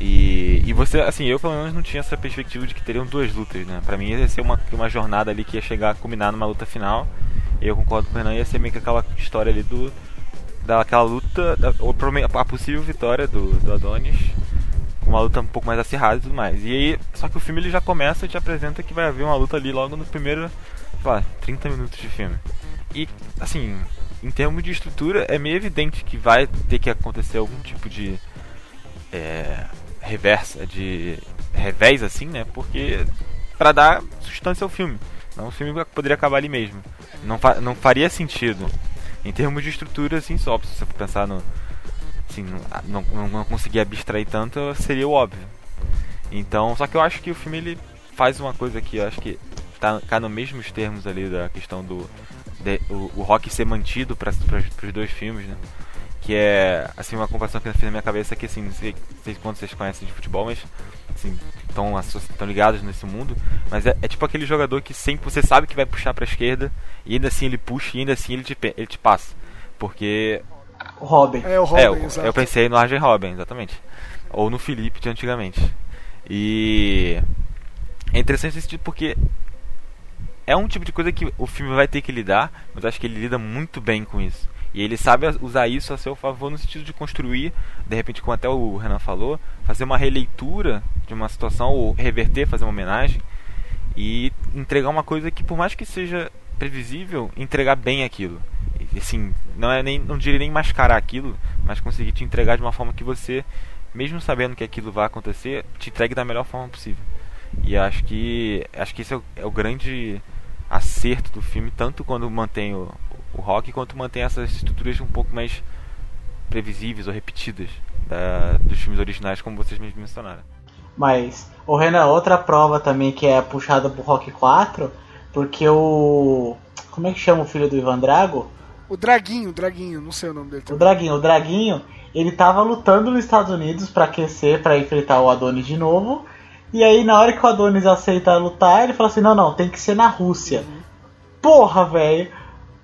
E, e você, assim, eu pelo menos não tinha essa perspectiva de que teriam duas lutas, né? Pra mim ia ser uma, uma jornada ali que ia chegar a culminar numa luta final. E eu concordo com o Renan, ia ser meio que aquela história ali do. daquela luta, da, a possível vitória do, do Adonis. Uma luta um pouco mais acirrada e tudo mais. E aí, só que o filme ele já começa e te apresenta que vai haver uma luta ali logo no primeiro, sei lá, 30 minutos de filme. E, assim, em termos de estrutura, é meio evidente que vai ter que acontecer algum tipo de é, reversa, de revés, assim, né? Porque para dar substância ao filme. Não, o filme poderia acabar ali mesmo. Não, fa não faria sentido. Em termos de estrutura, assim, só se você pensar no. Assim, não, não, não conseguir abstrair tanto, seria o óbvio. Então, só que eu acho que o filme ele faz uma coisa que eu acho que tá, tá nos mesmos termos ali da questão do. de- o, o rock ser mantido para os dois filmes, né? Que é, assim, uma comparação que eu fiz na minha cabeça que, assim, não sei, não sei quanto vocês conhecem de futebol, mas, assim, estão ligados nesse mundo. Mas é, é tipo aquele jogador que sempre você sabe que vai puxar pra esquerda e ainda assim ele puxa e ainda assim ele te, ele te passa. Porque Robin. É o Robin, é, eu, eu pensei no Arjen Robin, exatamente. Ou no Felipe de antigamente. E é interessante esse tipo porque é um tipo de coisa que o filme vai ter que lidar, mas acho que ele lida muito bem com isso. E ele sabe usar isso a seu favor no sentido de construir, de repente, como até o Renan falou, fazer uma releitura de uma situação, ou reverter, fazer uma homenagem, e entregar uma coisa que, por mais que seja previsível, entregar bem aquilo. Assim, não é nem, não diria nem mascarar aquilo, mas conseguir te entregar de uma forma que você, mesmo sabendo que aquilo vai acontecer, te entregue da melhor forma possível. E acho que acho que esse é o, é o grande acerto do filme, tanto quando mantém o, o rock quanto mantém essas estruturas um pouco mais previsíveis ou repetidas da, dos filmes originais, como vocês mesmos mencionaram. Mas, o Renan, outra prova também que é puxada pro Rock 4, porque o. Como é que chama o filho do Ivan Drago? O Draguinho, o Draguinho, não sei o nome dele. O também. Draguinho. O Draguinho, ele tava lutando nos Estados Unidos pra aquecer, pra enfrentar o Adonis de novo. E aí, na hora que o Adonis aceita lutar, ele fala assim: não, não, tem que ser na Rússia. Porra, velho.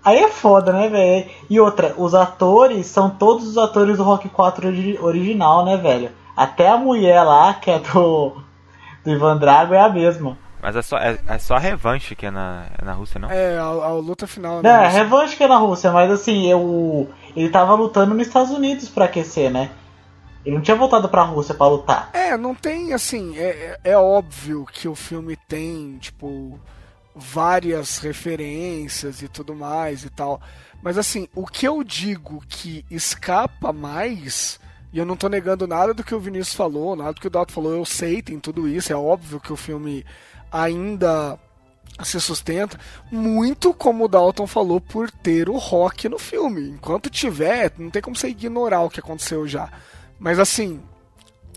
Aí é foda, né, velho? E outra, os atores são todos os atores do Rock 4 ori- original, né, velho? Até a mulher lá, que é do, do Ivan Drago, é a mesma. Mas é só, é, é só a revanche que é na, é na Rússia, não? É, a, a luta final. Não, é né? revanche que é na Rússia, mas assim, eu, ele tava lutando nos Estados Unidos pra aquecer, né? Ele não tinha voltado pra Rússia pra lutar. É, não tem, assim, é, é é óbvio que o filme tem, tipo, várias referências e tudo mais e tal. Mas, assim, o que eu digo que escapa mais, e eu não tô negando nada do que o Vinícius falou, nada do que o Dalton falou, eu sei, tem tudo isso, é óbvio que o filme ainda se sustenta muito como o Dalton falou por ter o rock no filme. Enquanto tiver, não tem como você ignorar o que aconteceu já. Mas assim,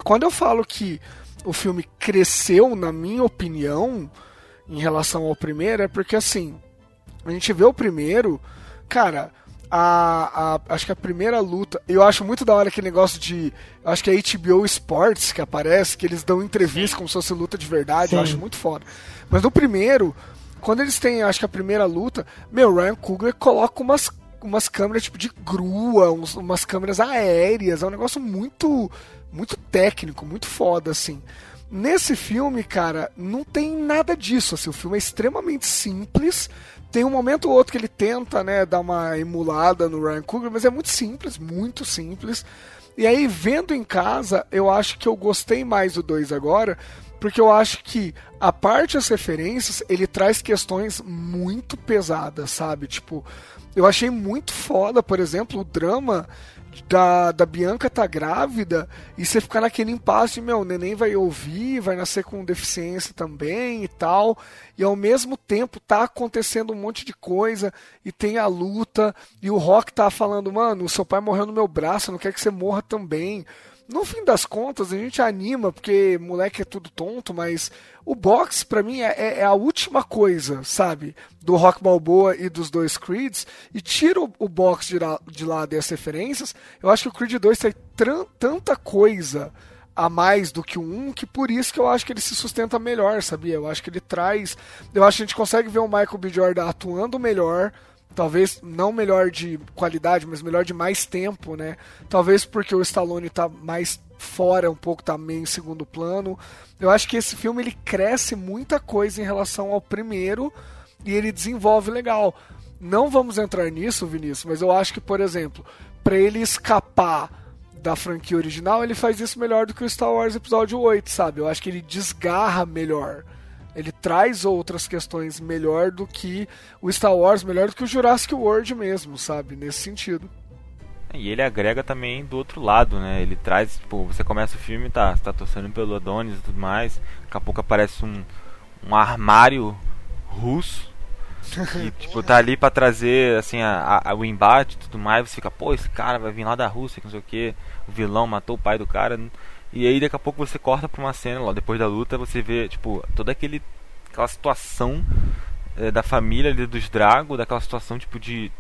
quando eu falo que o filme cresceu, na minha opinião, em relação ao primeiro, é porque assim, a gente vê o primeiro, cara, a, a, acho que a primeira luta. Eu acho muito da hora aquele negócio de. Acho que é HBO Sports que aparece, que eles dão entrevista como se fosse luta de verdade. Sim. Eu acho muito foda. Mas no primeiro, quando eles têm, acho que a primeira luta, meu, Ryan Coogler coloca umas, umas câmeras tipo de grua, uns- umas câmeras aéreas. É um negócio muito, muito técnico, muito foda, assim. Nesse filme, cara, não tem nada disso. Assim, o filme é extremamente simples. Tem um momento ou outro que ele tenta, né, dar uma emulada no Ryan Coogler, mas é muito simples, muito simples. E aí, vendo em casa, eu acho que eu gostei mais do 2 agora, porque eu acho que a parte das referências, ele traz questões muito pesadas, sabe? Tipo, eu achei muito foda, por exemplo, o drama da, da Bianca tá grávida e você ficar naquele impasse meu, o neném vai ouvir, vai nascer com deficiência também e tal, e ao mesmo tempo tá acontecendo um monte de coisa e tem a luta, e o Rock tá falando, mano, o seu pai morreu no meu braço, não quero que você morra também. No fim das contas, a gente anima, porque moleque é tudo tonto, mas o boxe, pra mim, é, é- é a última coisa, sabe? Do Rock Balboa e dos dois Creeds. E tira o, o boxe de, lá- de lado e as referências. Eu acho que o Creed 2 tem tanta coisa a mais do que o 1, que por isso que eu acho que ele se sustenta melhor, sabia? Eu acho que ele traz. Eu acho que a gente consegue ver o Michael B. Jordan atuando melhor. Talvez não melhor de qualidade, mas melhor de mais tempo, né? Talvez porque o Stallone tá mais fora um pouco, tá em segundo plano. Eu acho que esse filme ele cresce muita coisa em relação ao primeiro e ele desenvolve legal. Não vamos entrar nisso, Vinícius, mas eu acho que, por exemplo, para ele escapar da franquia original, ele faz isso melhor do que o Star Wars Episódio 8, sabe? Eu acho que ele desgarra melhor. Ele traz outras questões melhor do que o Star Wars, melhor do que o Jurassic World mesmo, sabe? Nesse sentido. E ele agrega também do outro lado, né? Ele traz, tipo, você começa o filme, tá, tá torcendo pelo Adonis e tudo mais, daqui a pouco aparece um, um armário russo que, tipo, tá ali pra trazer, assim, a, a- o embate e tudo mais, você fica, pô, esse cara vai vir lá da Rússia, que não sei o que, o vilão matou o pai do cara, e aí daqui a pouco você corta pra uma cena, lá depois da luta, você vê, tipo, toda aquele, aquela situação eh, da família ali dos Drago, daquela situação, tipo, de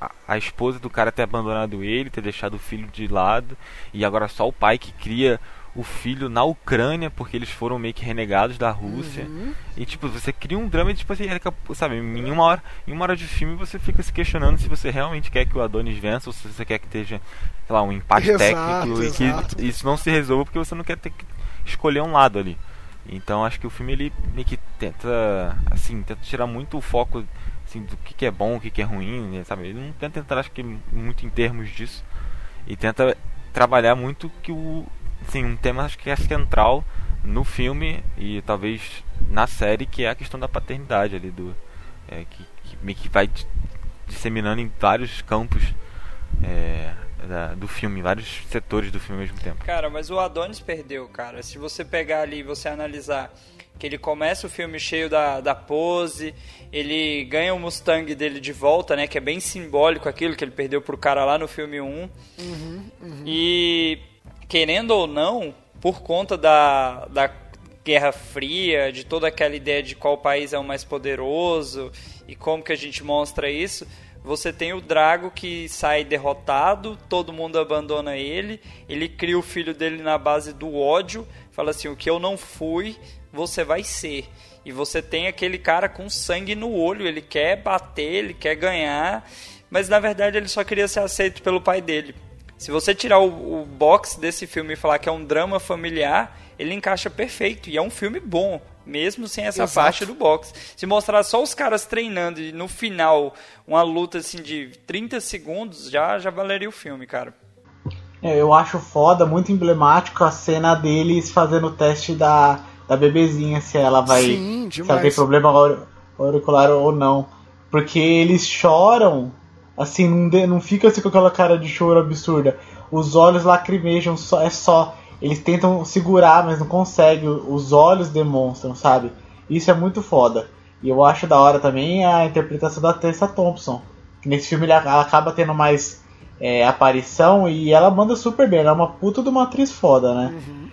a, a esposa do cara ter abandonado ele, ter deixado o filho de lado, e agora só o pai que cria o filho na Ucrânia, porque eles foram meio que renegados da Rússia. E tipo, você cria um drama e tipo assim, a- sabe, em uma hora, em uma hora de filme você fica se questionando se você realmente quer que o Adonis vença ou se você quer que esteja, sei lá, um empate Exato, técnico e exato. que isso não se resolva porque você não quer ter que escolher um lado ali. Então acho que o filme ele meio que tenta, assim, tenta tirar muito o foco assim, do que, que é bom, o que, que é ruim, né, sabe? Ele não tenta entrar acho que muito em termos disso e tenta trabalhar muito que o assim, um tema acho que é central no filme e talvez na série que é a questão da paternidade ali do é, que, que meio que vai di- disseminando em vários campos é, da- do filme, vários setores do filme ao mesmo tempo. Cara, mas o Adonis perdeu, cara. Se você pegar ali e você analisar que ele começa o filme cheio da, da pose, ele ganha o Mustang dele de volta, né? Que é bem simbólico aquilo que ele perdeu pro cara lá no filme 1. E querendo ou não, por conta da, da Guerra Fria, de toda aquela ideia de qual país é o mais poderoso e como que a gente mostra isso, você tem o Drago que sai derrotado, todo mundo abandona ele, ele cria o filho dele na base do ódio, fala assim: o que eu não fui, você vai ser. E você tem aquele cara com sangue no olho, ele quer bater, ele quer ganhar, mas na verdade ele só queria ser aceito pelo pai dele. Se você tirar o, o box desse filme e falar que é um drama familiar, ele encaixa perfeito. E é um filme bom, mesmo sem essa Exato. parte do box. Se mostrar só os caras treinando e no final uma luta assim de 30 segundos, já, já valeria o filme, cara. É, Eu acho foda, muito emblemático a cena deles fazendo o teste da, da bebezinha, se ela vai. Sim, se ela tem problema aur- auricular ou não. Porque eles choram, assim, não, de- não fica assim com aquela cara de choro absurda. Os olhos lacrimejam, só, é só. Eles tentam segurar, mas não conseguem. Os olhos demonstram, sabe? Isso é muito foda. E eu acho da hora também a interpretação da Tessa Thompson. Que nesse filme ela acaba tendo mais é, aparição e ela manda super bem. Ela é uma puta de uma atriz foda, né? Uhum.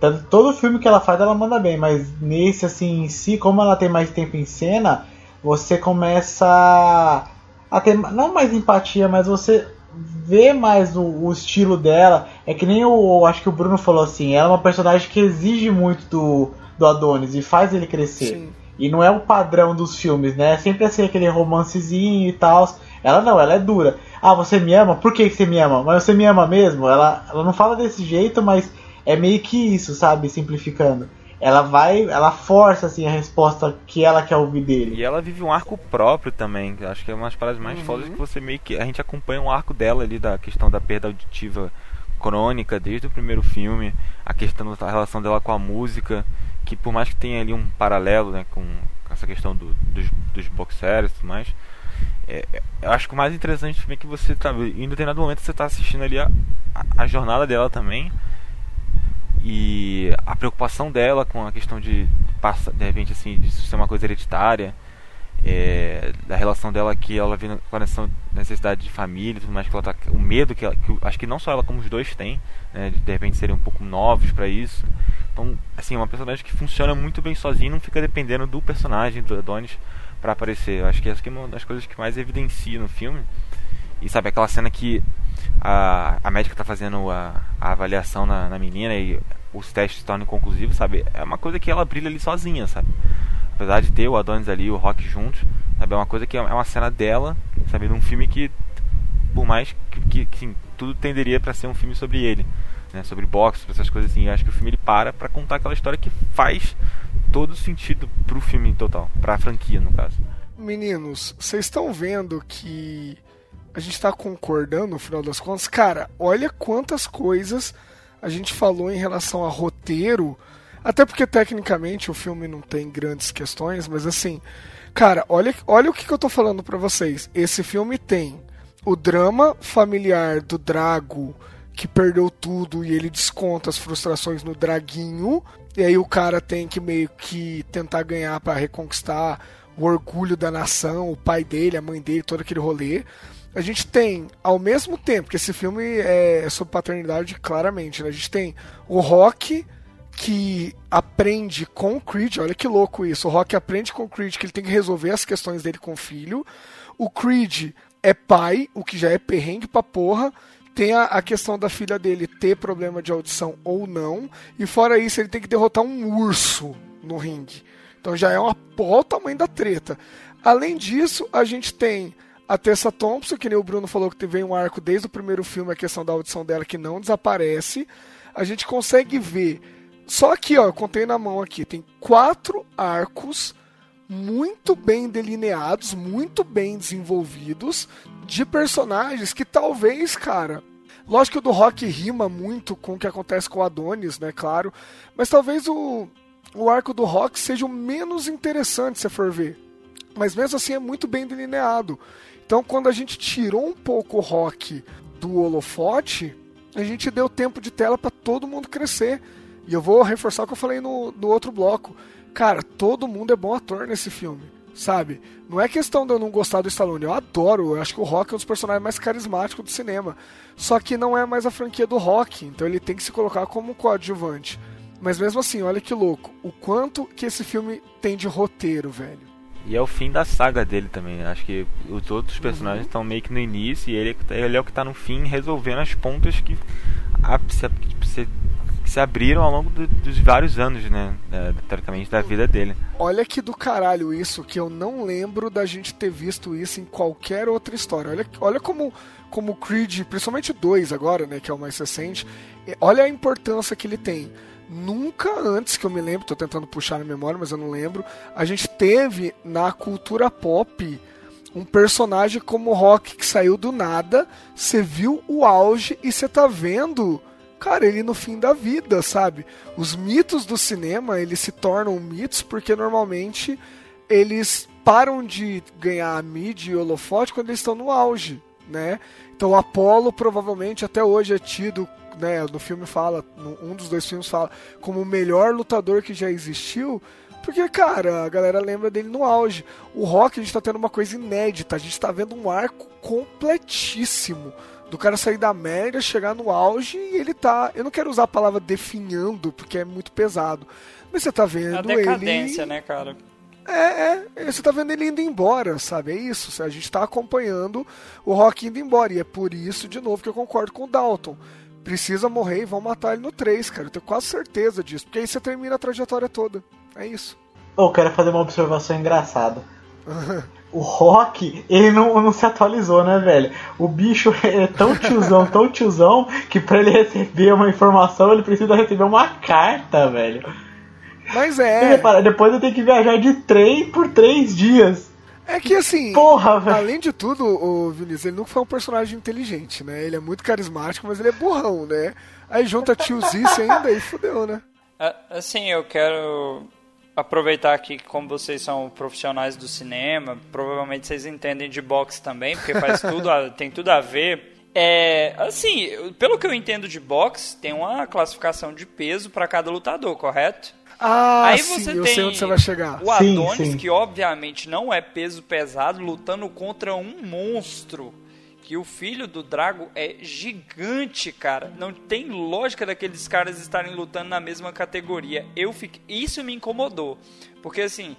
Tanto, todo filme que ela faz ela manda bem, mas nesse assim em si, como ela tem mais tempo em cena, você começa a ter não mais empatia, mas você vê mais o, o, estilo dela. É que nem o. Acho que o Bruno falou assim, ela é uma personagem que exige muito do, do Adonis e faz ele crescer. Sim. E não é o padrão dos filmes, né? É sempre assim, aquele romancezinho e tal. Ela não, ela é dura. Ah, você me ama? Por que você me ama? Mas você me ama mesmo? Ela, ela não fala desse jeito, mas é meio que isso, sabe? Simplificando. Ela vai, ela força assim a resposta que ela quer ouvir dele. E ela vive um arco próprio também. Acho que é uma das paradas mais uhum. fodas que você meio que a gente acompanha um arco dela ali da questão da perda auditiva crônica desde o primeiro filme, a questão da relação dela com a música, que por mais que tenha ali um paralelo, né, com essa questão do, dos, dos boxers e tudo mais, é, é, eu acho que o mais interessante também é que você tá em determinado momento você está assistindo ali a, a, a, jornada dela também e a preocupação dela com a questão de de repente assim de ser uma coisa hereditária é, da relação dela que ela vê com a necessidade de família tudo mais que ela tá, o medo que, ela, que acho que não só ela como os dois têm né, de de repente serem um pouco novos para isso então assim é uma personagem que funciona muito bem sozinha não fica dependendo do personagem do Adonis para aparecer. Eu acho que essa é uma das coisas que mais evidencia no filme. E sabe, aquela cena que a, a médica tá fazendo a, a avaliação na, na menina e os testes se tornam conclusivos, sabe? É uma coisa que ela brilha ali sozinha, sabe? Apesar de ter o Adonis ali, o Rock juntos, sabe? É uma coisa que é, é uma cena dela, sabe? Num filme que, por mais que, que, que tudo tenderia para ser um filme sobre ele, né? Sobre boxe, essas coisas assim. Eu acho que o filme ele para para contar aquela história que faz todo sentido pro filme em total, pra franquia no caso. Meninos, vocês estão vendo que a gente tá concordando no final das contas? Cara, olha quantas coisas a gente falou em relação a roteiro, até porque tecnicamente o filme não tem grandes questões, mas assim, cara, olha, olha o que, que eu tô falando para vocês. Esse filme tem o drama familiar do Drago que perdeu tudo e ele desconta as frustrações no Draguinho e aí o cara tem que meio que tentar ganhar para reconquistar o orgulho da nação, o pai dele, a mãe dele, todo aquele rolê. A gente tem, ao mesmo tempo que esse filme é sobre paternidade, claramente, né? a gente tem o Rock que aprende com o Creed, olha que louco isso. O Rock aprende com o Creed que ele tem que resolver as questões dele com o filho. O Creed é pai, o que já é perrengue pra porra. Tem a, a, questão da filha dele ter problema de audição ou não. E fora isso, ele tem que derrotar um urso no ringue. Então já é uma porra o tamanho da treta. Além disso, a gente tem a Tessa Thompson, que nem o Bruno falou que teve um arco desde o primeiro filme, a questão da audição dela que não desaparece. A gente consegue ver. Só aqui, ó, eu contei na mão aqui, tem quatro arcos muito bem delineados, muito bem desenvolvidos, de personagens que talvez, cara. Lógico que o do Rock rima muito com o que acontece com o Adonis, né? Claro. Mas talvez o, o arco do Rock seja o menos interessante, se for ver. Mas mesmo assim é muito bem delineado. Então quando a gente tirou um pouco o Rock do holofote, a gente deu tempo de tela para todo mundo crescer. E eu vou reforçar o que eu falei no, no outro bloco. Cara, todo mundo é bom ator nesse filme sabe? Não é questão de eu não gostar do Stallone, eu adoro, eu acho que o Rock é um dos personagens mais carismáticos do cinema. Só que não é mais a franquia do Rock, então ele tem que se colocar como coadjuvante. Mas mesmo assim, olha que louco, o quanto que esse filme tem de roteiro, velho. E é o fim da saga dele também. Acho que os outros personagens estão uhum. meio que no início e ele, ele é o que está no fim, resolvendo as pontas que, a, que, que se abriram ao longo do, dos vários anos, né? É, teoricamente, da vida dele. Olha que do caralho isso, que eu não lembro da gente ter visto isso em qualquer outra história. Olha, olha como, como Creed, principalmente 2 agora, né? Que é o mais recente, olha a importância que ele tem. Nunca antes que eu me lembro, tô tentando puxar na memória, mas eu não lembro, a gente teve na cultura pop um personagem como o Rock que saiu do nada, você viu o auge e você tá vendo cara, ele no fim da vida, sabe? Os mitos do cinema, eles se tornam mitos porque normalmente eles param de ganhar mídia e holofote quando eles estão no auge, né? Então o Apollo provavelmente até hoje é tido, né, no filme fala, um dos dois filmes fala, como o melhor lutador que já existiu, Porque, cara, a galera lembra dele no auge. O Rock, a gente tá tendo uma coisa inédita. A gente tá vendo um arco completíssimo. Do cara sair da média, chegar no auge e ele tá. Eu não quero usar a palavra definhando, porque é muito pesado. Mas você tá vendo A decadência, ele. né, cara? É, é, você tá vendo ele indo embora, sabe? É isso. A gente tá acompanhando o Rock indo embora. E é por isso, de novo, que eu concordo com o Dalton. Precisa morrer e vão matar ele no 3, cara. Eu tenho quase certeza disso. Porque aí você termina a trajetória toda. É isso. Eu quero fazer uma observação engraçada. O Rock, ele não, não se atualizou, né, velho? O bicho é tão tiozão, tão tiozão, que pra ele receber uma informação, ele precisa receber uma carta, velho. Mas é. repara, depois eu tenho que viajar de trem por três dias. É que assim. Porra. Além de tudo, o Vinícius, ele nunca foi um personagem inteligente, né? Ele é muito carismático, mas ele é burrão, né? Aí junta tiozice ainda e fudeu, né? Assim, eu quero aproveitar aqui que como vocês são profissionais do cinema, provavelmente vocês entendem de boxe também, porque faz tudo, a- tem tudo a ver. É, assim, pelo que eu entendo de boxe, tem uma classificação de peso para cada lutador, correto? Ah, Aí sim, você eu tem sei onde você vai chegar. o Sim, Adonis, sim. que obviamente não é peso pesado, lutando contra um monstro. Que o filho do Drago é gigante, cara. Não tem lógica daqueles caras estarem lutando na mesma categoria. Eu fiquei... Isso me incomodou. Porque assim,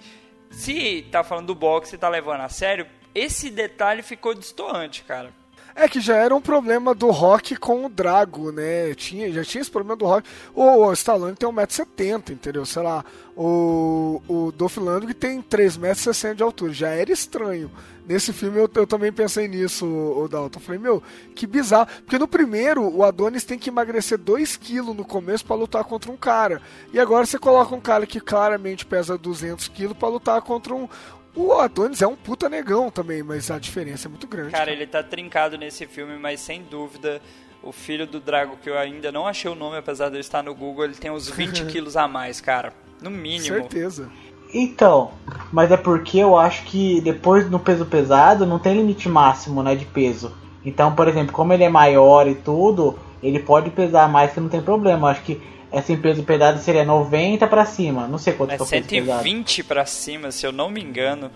se tá falando do boxe e tá levando a sério, esse detalhe ficou distoante, cara. É que já era um problema do Rock com o Drago, né? Tinha, já tinha esse problema do Rock. O, o Stallone tem 1,70m, entendeu? Sei lá, o, o Dolph Lundgren tem 3,60m de altura. Já era estranho. Nesse filme eu, eu também pensei nisso, o Dalton. Falei, meu, que bizarro. Porque no primeiro, o Adonis tem que emagrecer 2kg no começo pra lutar contra um cara. E agora você coloca um cara que claramente pesa 200kg pra lutar contra um... O Adonis é um puta negão também, mas a diferença é muito grande. Cara, ele tá trincado nesse filme, mas sem dúvida, o filho do Drago, que eu ainda não achei o nome, apesar de eu estar no Google, ele tem uns 20 quilos a mais, cara. No mínimo. Certeza. Então, mas é porque eu acho que depois no peso pesado não tem limite máximo, né, de peso. Então, por exemplo, como ele é maior e tudo, ele pode pesar mais que não tem problema. Eu acho que assim, peso pesado seria 90 pra cima. Não sei quanto É que é pesado. 120 pra cima, se eu não me engano.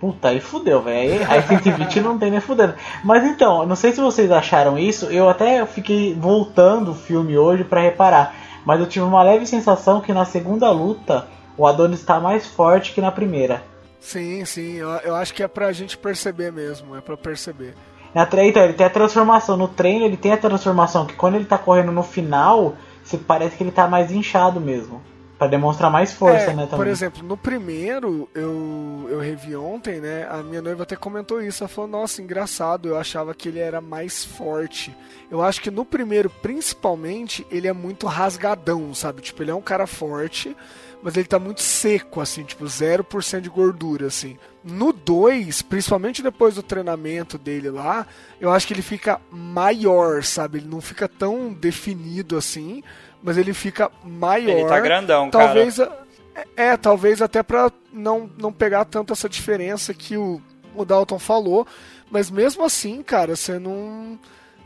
Puta, aí fudeu, velho. Aí, aí 120 não tem nem fudendo. Mas então, não sei se vocês acharam isso. Eu até fiquei voltando o filme hoje pra reparar. Mas eu tive uma leve sensação que na segunda luta o Adonis tá mais forte que na primeira. Sim, sim, eu, eu acho que é pra gente perceber mesmo, é pra perceber. Na tre- então, ele tem a transformação. No treino ele tem a transformação. Que quando ele tá correndo no final, você parece que ele tá mais inchado mesmo. Pra demonstrar mais força, É, né, também. Por exemplo, no primeiro, eu, eu revi ontem, né? A minha noiva até comentou isso. Ela falou, nossa, engraçado, eu achava que ele era mais forte. Eu acho que no primeiro, principalmente, ele é muito rasgadão, sabe? Tipo, ele é um cara forte, mas ele tá muito seco, assim, tipo, 0% de gordura, assim. No 2, principalmente depois do treinamento dele lá, eu acho que ele fica maior, sabe? Ele não fica tão definido assim, mas ele fica maior. Ele tá grandão, talvez cara. a- é, talvez até pra não, não pegar tanto essa diferença que o, o Dalton falou, mas mesmo assim, cara, você não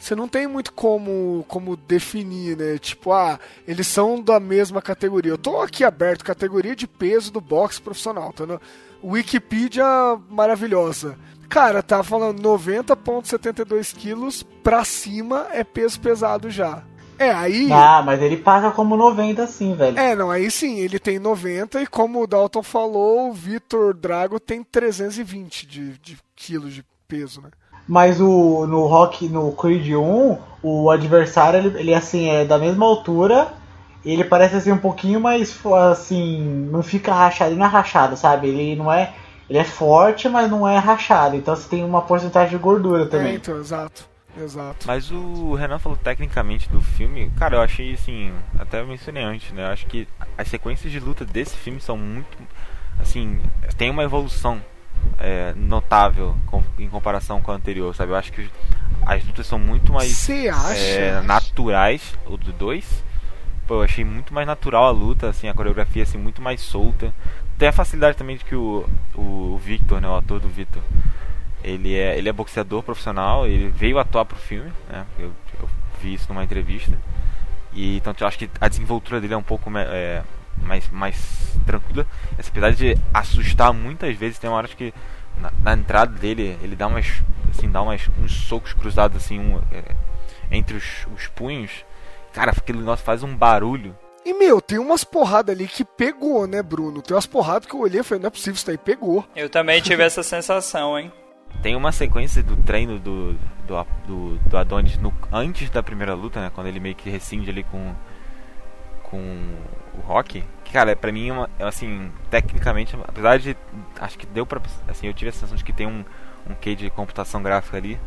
você não tem muito como como definir, né? Tipo, ah, eles são da mesma categoria. Eu tô aqui aberto, categoria de peso do boxe profissional, tá no Wikipedia maravilhosa. Cara, tá falando 90.72 quilos pra cima é peso pesado já. É, aí Ah, mas ele passa como 90 sim, velho. é, não, aí sim, ele tem 90 e como o Dalton falou, o Vitor Drago tem 320 de, de quilos de peso, né? Mas o no Rock, no Creed 1, o adversário, ele, ele assim, é da mesma altura. e Ele parece assim um pouquinho mais assim, não fica rachado, ele não é rachado, sabe? Ele não é, ele é forte, mas não é rachado. Então você tem uma porcentagem de gordura É, também. então, exato, exato. Mas o Renan falou tecnicamente do filme, cara, eu achei assim, até mencionei antes, né? Eu acho que as sequências de luta desse filme são muito. Assim, tem uma evolução é, notável com- em comparação com a anterior, sabe? Eu acho que as lutas são muito mais é, naturais, o do 2. Pô, eu achei muito mais natural a luta, assim, a coreografia assim, muito mais solta. Tem a facilidade também de que o, o Victor, né, o ator do Victor, ele é, ele é boxeador profissional, ele veio atuar pro filme, né? Eu, eu vi isso numa entrevista. E então eu acho que a desenvoltura dele é um pouco é, mais, mais tranquila. Essa apesar de assustar muitas vezes, tem uma hora que na, na, entrada dele ele dá umas assim dá umas, uns socos cruzados assim um, é, entre os, os punhos. Cara, aquele negócio faz um barulho. E, meu, tem umas porradas ali que pegou, né, Bruno? Tem umas porradas que eu olhei e falei, não é possível, isso daí pegou. Eu também tive essa sensação, hein? Tem uma sequência do treino do, do, do, do Adonis no, antes da primeira luta, né? Quando ele meio que rescinde ali com, com o Rock. Que, cara, pra mim, é uma, é assim, tecnicamente, apesar de. Acho que deu pra. Assim, eu tive a sensação de que tem um, um quê de computação gráfica ali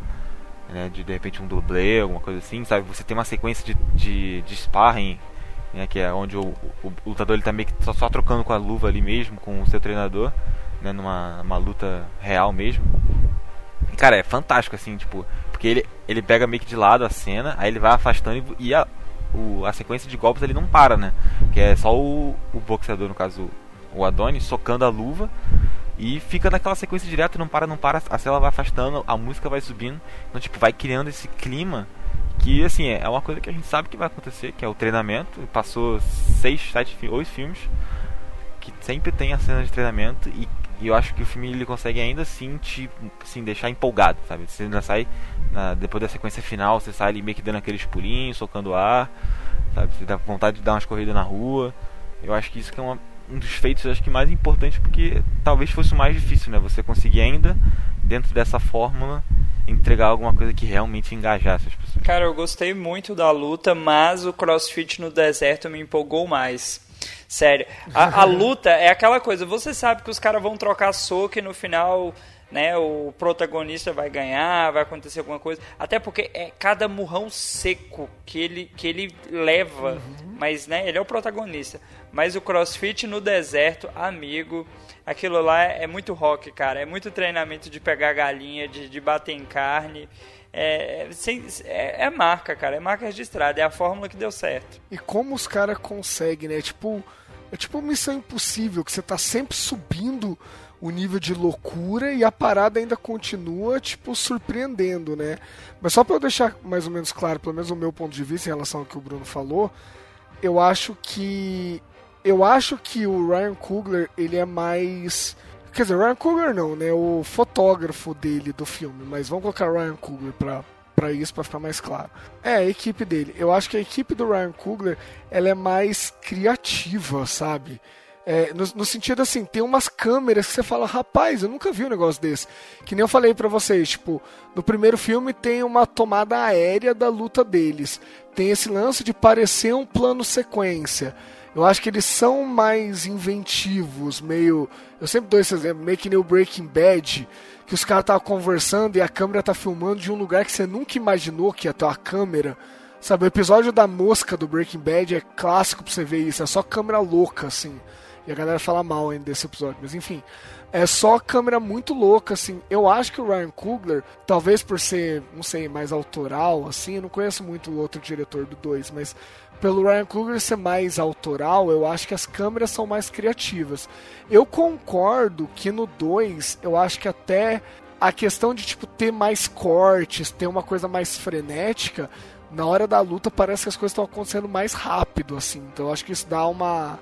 né, de de repente um dublê, alguma coisa assim, sabe? Você tem uma sequência de, de, de sparring, né, que é onde o, o, o lutador ele tá meio que só, só, trocando com a luva ali mesmo, com o seu treinador, né, numa uma luta real mesmo. E, cara, é fantástico assim, tipo, porque ele, ele pega meio que de lado a cena, aí ele vai afastando e, e a, o, a sequência de golpes ele não para, né? Que é só o, o boxeador, no caso o Adonis, socando a luva e fica naquela sequência direta, não para, não para, a cela vai afastando, a música vai subindo, então tipo, vai criando esse clima que assim, é uma coisa que a gente sabe que vai acontecer, que é o treinamento. Passou seis, sete, oito filmes que sempre tem a cena de treinamento e, e eu acho que o filme ele consegue ainda assim te assim, deixar empolgado, sabe? Você ainda sai na, depois da sequência final, você sai ali meio que dando aqueles pulinhos, socando ar, sabe? Você dá vontade de dar umas corridas na rua. Eu acho que isso que é uma, um dos feitos acho que mais importantes porque talvez fosse o mais difícil, né? Você conseguir ainda dentro dessa fórmula entregar alguma coisa que realmente engajasse as pessoas. Cara, eu gostei muito da luta, mas o CrossFit no deserto me empolgou mais. Sério, a, a luta é aquela coisa, você sabe que os caras vão trocar soco e no final né, o protagonista vai ganhar, vai acontecer alguma coisa. Até porque é cada murrão seco que ele, que ele leva, uhum. mas né, ele é o protagonista. Mas o CrossFit no deserto, amigo, aquilo lá é, muito rock, cara. É muito treinamento de pegar galinha, de, de bater em carne. É, é, é, marca, cara. É marca registrada. É a fórmula que deu certo. E como os caras conseguem, né? Tipo, é tipo missão impossível, que você tá sempre subindo o nível de loucura e a parada ainda continua, tipo, surpreendendo, né? Mas só para eu deixar mais ou menos claro, pelo menos o meu ponto de vista em relação ao que o Bruno falou, eu acho que eu acho que o Ryan Coogler, ele é mais quer dizer, Ryan Coogler não, né? O fotógrafo dele do filme, mas vamos colocar Ryan Coogler para para isso, para ficar mais claro. É, a equipe dele. Eu acho que a equipe do Ryan Coogler, ela é mais criativa, sabe? É, no, no, sentido assim, tem umas câmeras que você fala, rapaz, eu nunca vi um negócio desse. Que nem eu falei para vocês, tipo, no primeiro filme tem uma tomada aérea da luta deles. Tem esse lance de parecer um plano sequência. Eu acho que eles são mais inventivos, meio. Eu sempre dou esse exemplo, meio que nem o Breaking Bad, que os caras estavam conversando e a câmera tá filmando de um lugar que você nunca imaginou que ia ter uma câmera. Sabe, o episódio da mosca do Breaking Bad é clássico pra você ver isso, é só câmera louca, assim. E a galera fala mal ainda desse episódio, mas enfim. É só câmera muito louca, assim. Eu acho que o Ryan Coogler, talvez por ser, não sei, mais autoral, assim, eu não conheço muito o outro diretor do 2, mas pelo Ryan Coogler ser mais autoral, eu acho que as câmeras são mais criativas. Eu concordo que no 2, eu acho que até a questão de tipo ter mais cortes, ter uma coisa mais frenética, na hora da luta parece que as coisas estão acontecendo mais rápido, assim. Então eu acho que isso dá uma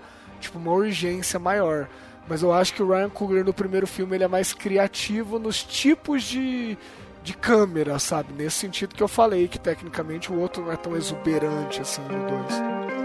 tipo, uma urgência maior. Mas eu acho que o Ryan Coogler no primeiro filme ele é mais criativo nos tipos de, de câmera, sabe? Nesse sentido que eu falei, que tecnicamente o outro não é tão exuberante assim, de dois.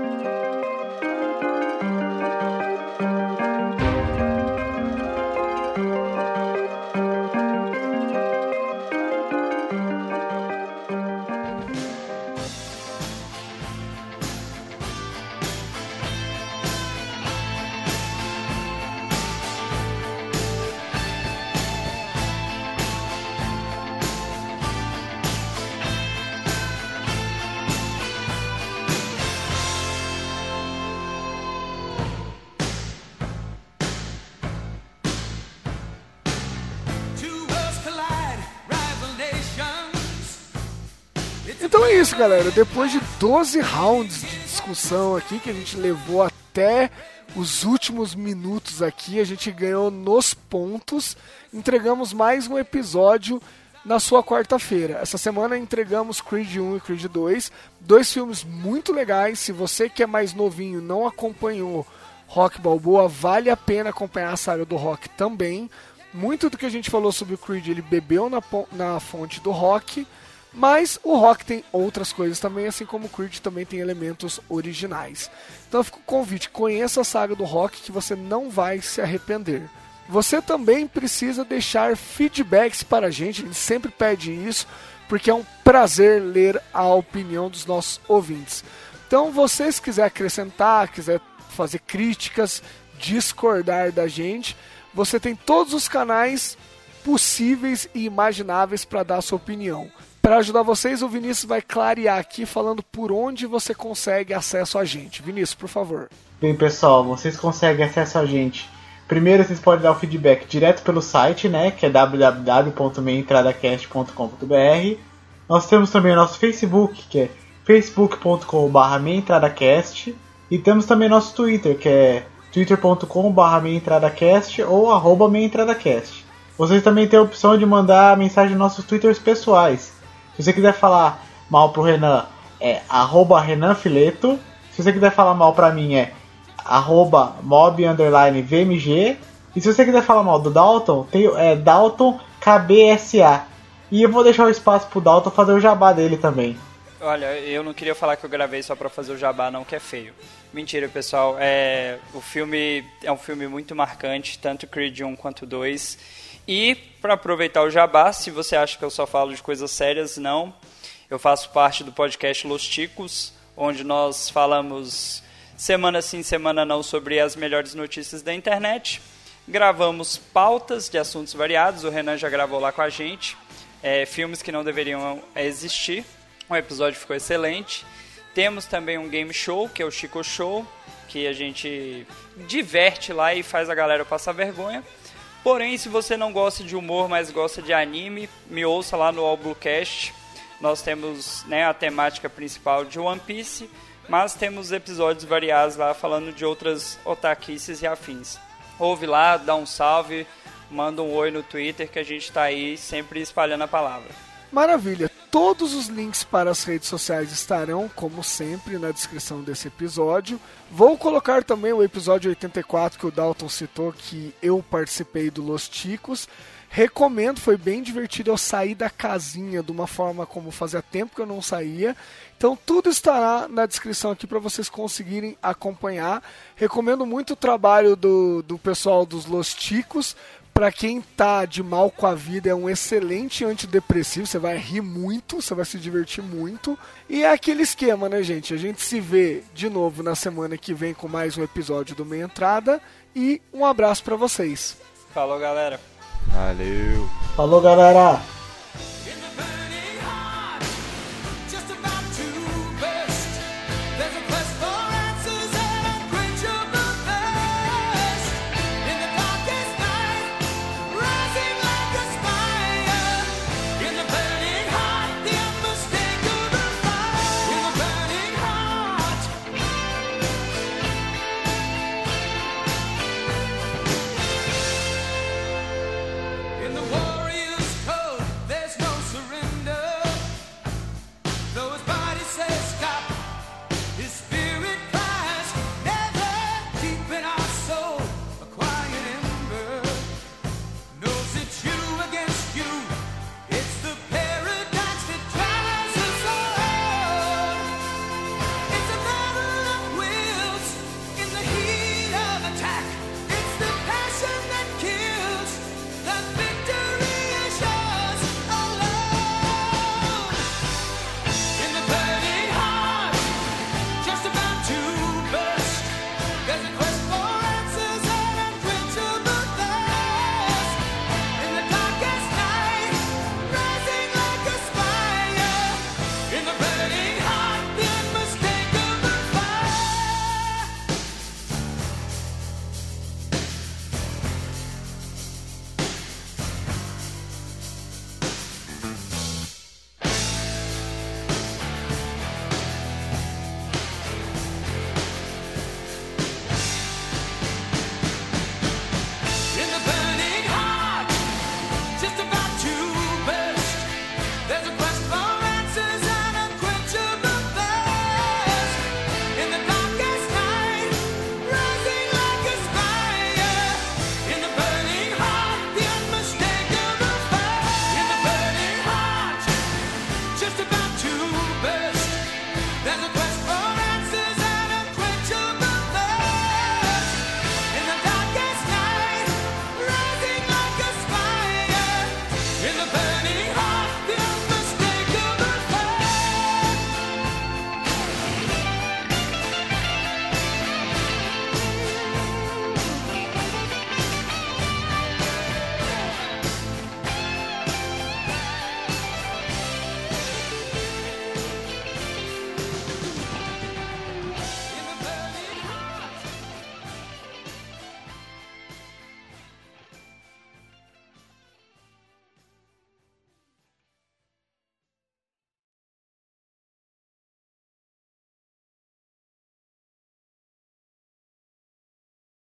Isso, galera. Depois de 12 rounds de discussão aqui, que a gente levou até os últimos minutos aqui, a gente ganhou nos pontos. Entregamos mais um episódio na sua quarta-feira. Essa semana entregamos Creed 1 e Creed 2, dois filmes muito legais. Se você que é mais novinho não acompanhou Rock Balboa, vale a pena acompanhar a saga do Rock também. Muito do que a gente falou sobre o Creed, ele bebeu na, na fonte do Rock, mas o Rock tem outras coisas também, assim como o Creed também tem elementos originais. Então fica o convite, conheça a saga do Rock que você não vai se arrepender. Você também precisa deixar feedbacks para a gente, a gente sempre pede isso, porque é um prazer ler a opinião dos nossos ouvintes. Então, vocês quiser acrescentar, quiser fazer críticas, discordar da gente, você tem todos os canais possíveis e imagináveis para dar sua opinião. Para ajudar vocês, o Vinícius vai clarear aqui falando por onde você consegue acesso a gente. Vinícius, por favor. Bem, pessoal, vocês conseguem acesso a gente. Primeiro, vocês podem dar o feedback direto pelo site, né, que é www.meientradacast.com.br. Nós temos também o nosso Facebook, que é facebook.com/meientradacast, e temos também nosso Twitter, que é twitter.com/meientradacast ou arroba meientradacast. Vocês também têm a opção de mandar mensagem nos nossos twitters pessoais. Se você quiser falar mal pro Renan, é arroba Renan Fileto. Se você quiser falar mal pra mim, é arroba mob underline VMG. E se você quiser falar mal do Dalton, tem é Dalton KBSA. E eu vou deixar o espaço pro Dalton fazer o jabá dele também. Olha, eu não queria falar que eu gravei só pra fazer o jabá, não, que é feio. Mentira, pessoal. É, o filme é um filme muito marcante, tanto Creed 1 quanto 2. E, para aproveitar o jabá, se você acha que eu só falo de coisas sérias, não. Eu faço parte do podcast Los Ticos, onde nós falamos semana sim, semana não sobre as melhores notícias da internet. Gravamos pautas de assuntos variados, o Renan já gravou lá com a gente. É, filmes que não deveriam existir. O episódio ficou excelente. Temos também um game show, que é o Chico Show, que a gente diverte lá e faz a galera passar vergonha. Porém, se você não gosta de humor, mas gosta de anime, me ouça lá no Albucast. Nós temos né, a temática principal de One Piece, mas temos episódios variados lá falando de outras otaquices e afins. Ouve lá, dá um salve, manda um oi no Twitter que a gente está aí sempre espalhando a palavra. Maravilha! Todos os links para as redes sociais estarão, como sempre, na descrição desse episódio. Vou colocar também o episódio 84 que o Dalton citou, que eu participei do Los Ticos. Recomendo, foi bem divertido. Eu saí da casinha de uma forma como fazia tempo que eu não saía. Então tudo estará na descrição aqui para vocês conseguirem acompanhar. Recomendo muito o trabalho do, do pessoal dos Los Ticos para quem tá de mal com a vida, é um excelente antidepressivo. Você vai rir muito, você vai se divertir muito. E é aquele esquema, né, gente? A gente se vê de novo na semana que vem com mais um episódio do Meia Entrada. E um abraço para vocês. Falou, galera. Valeu. Falou, galera.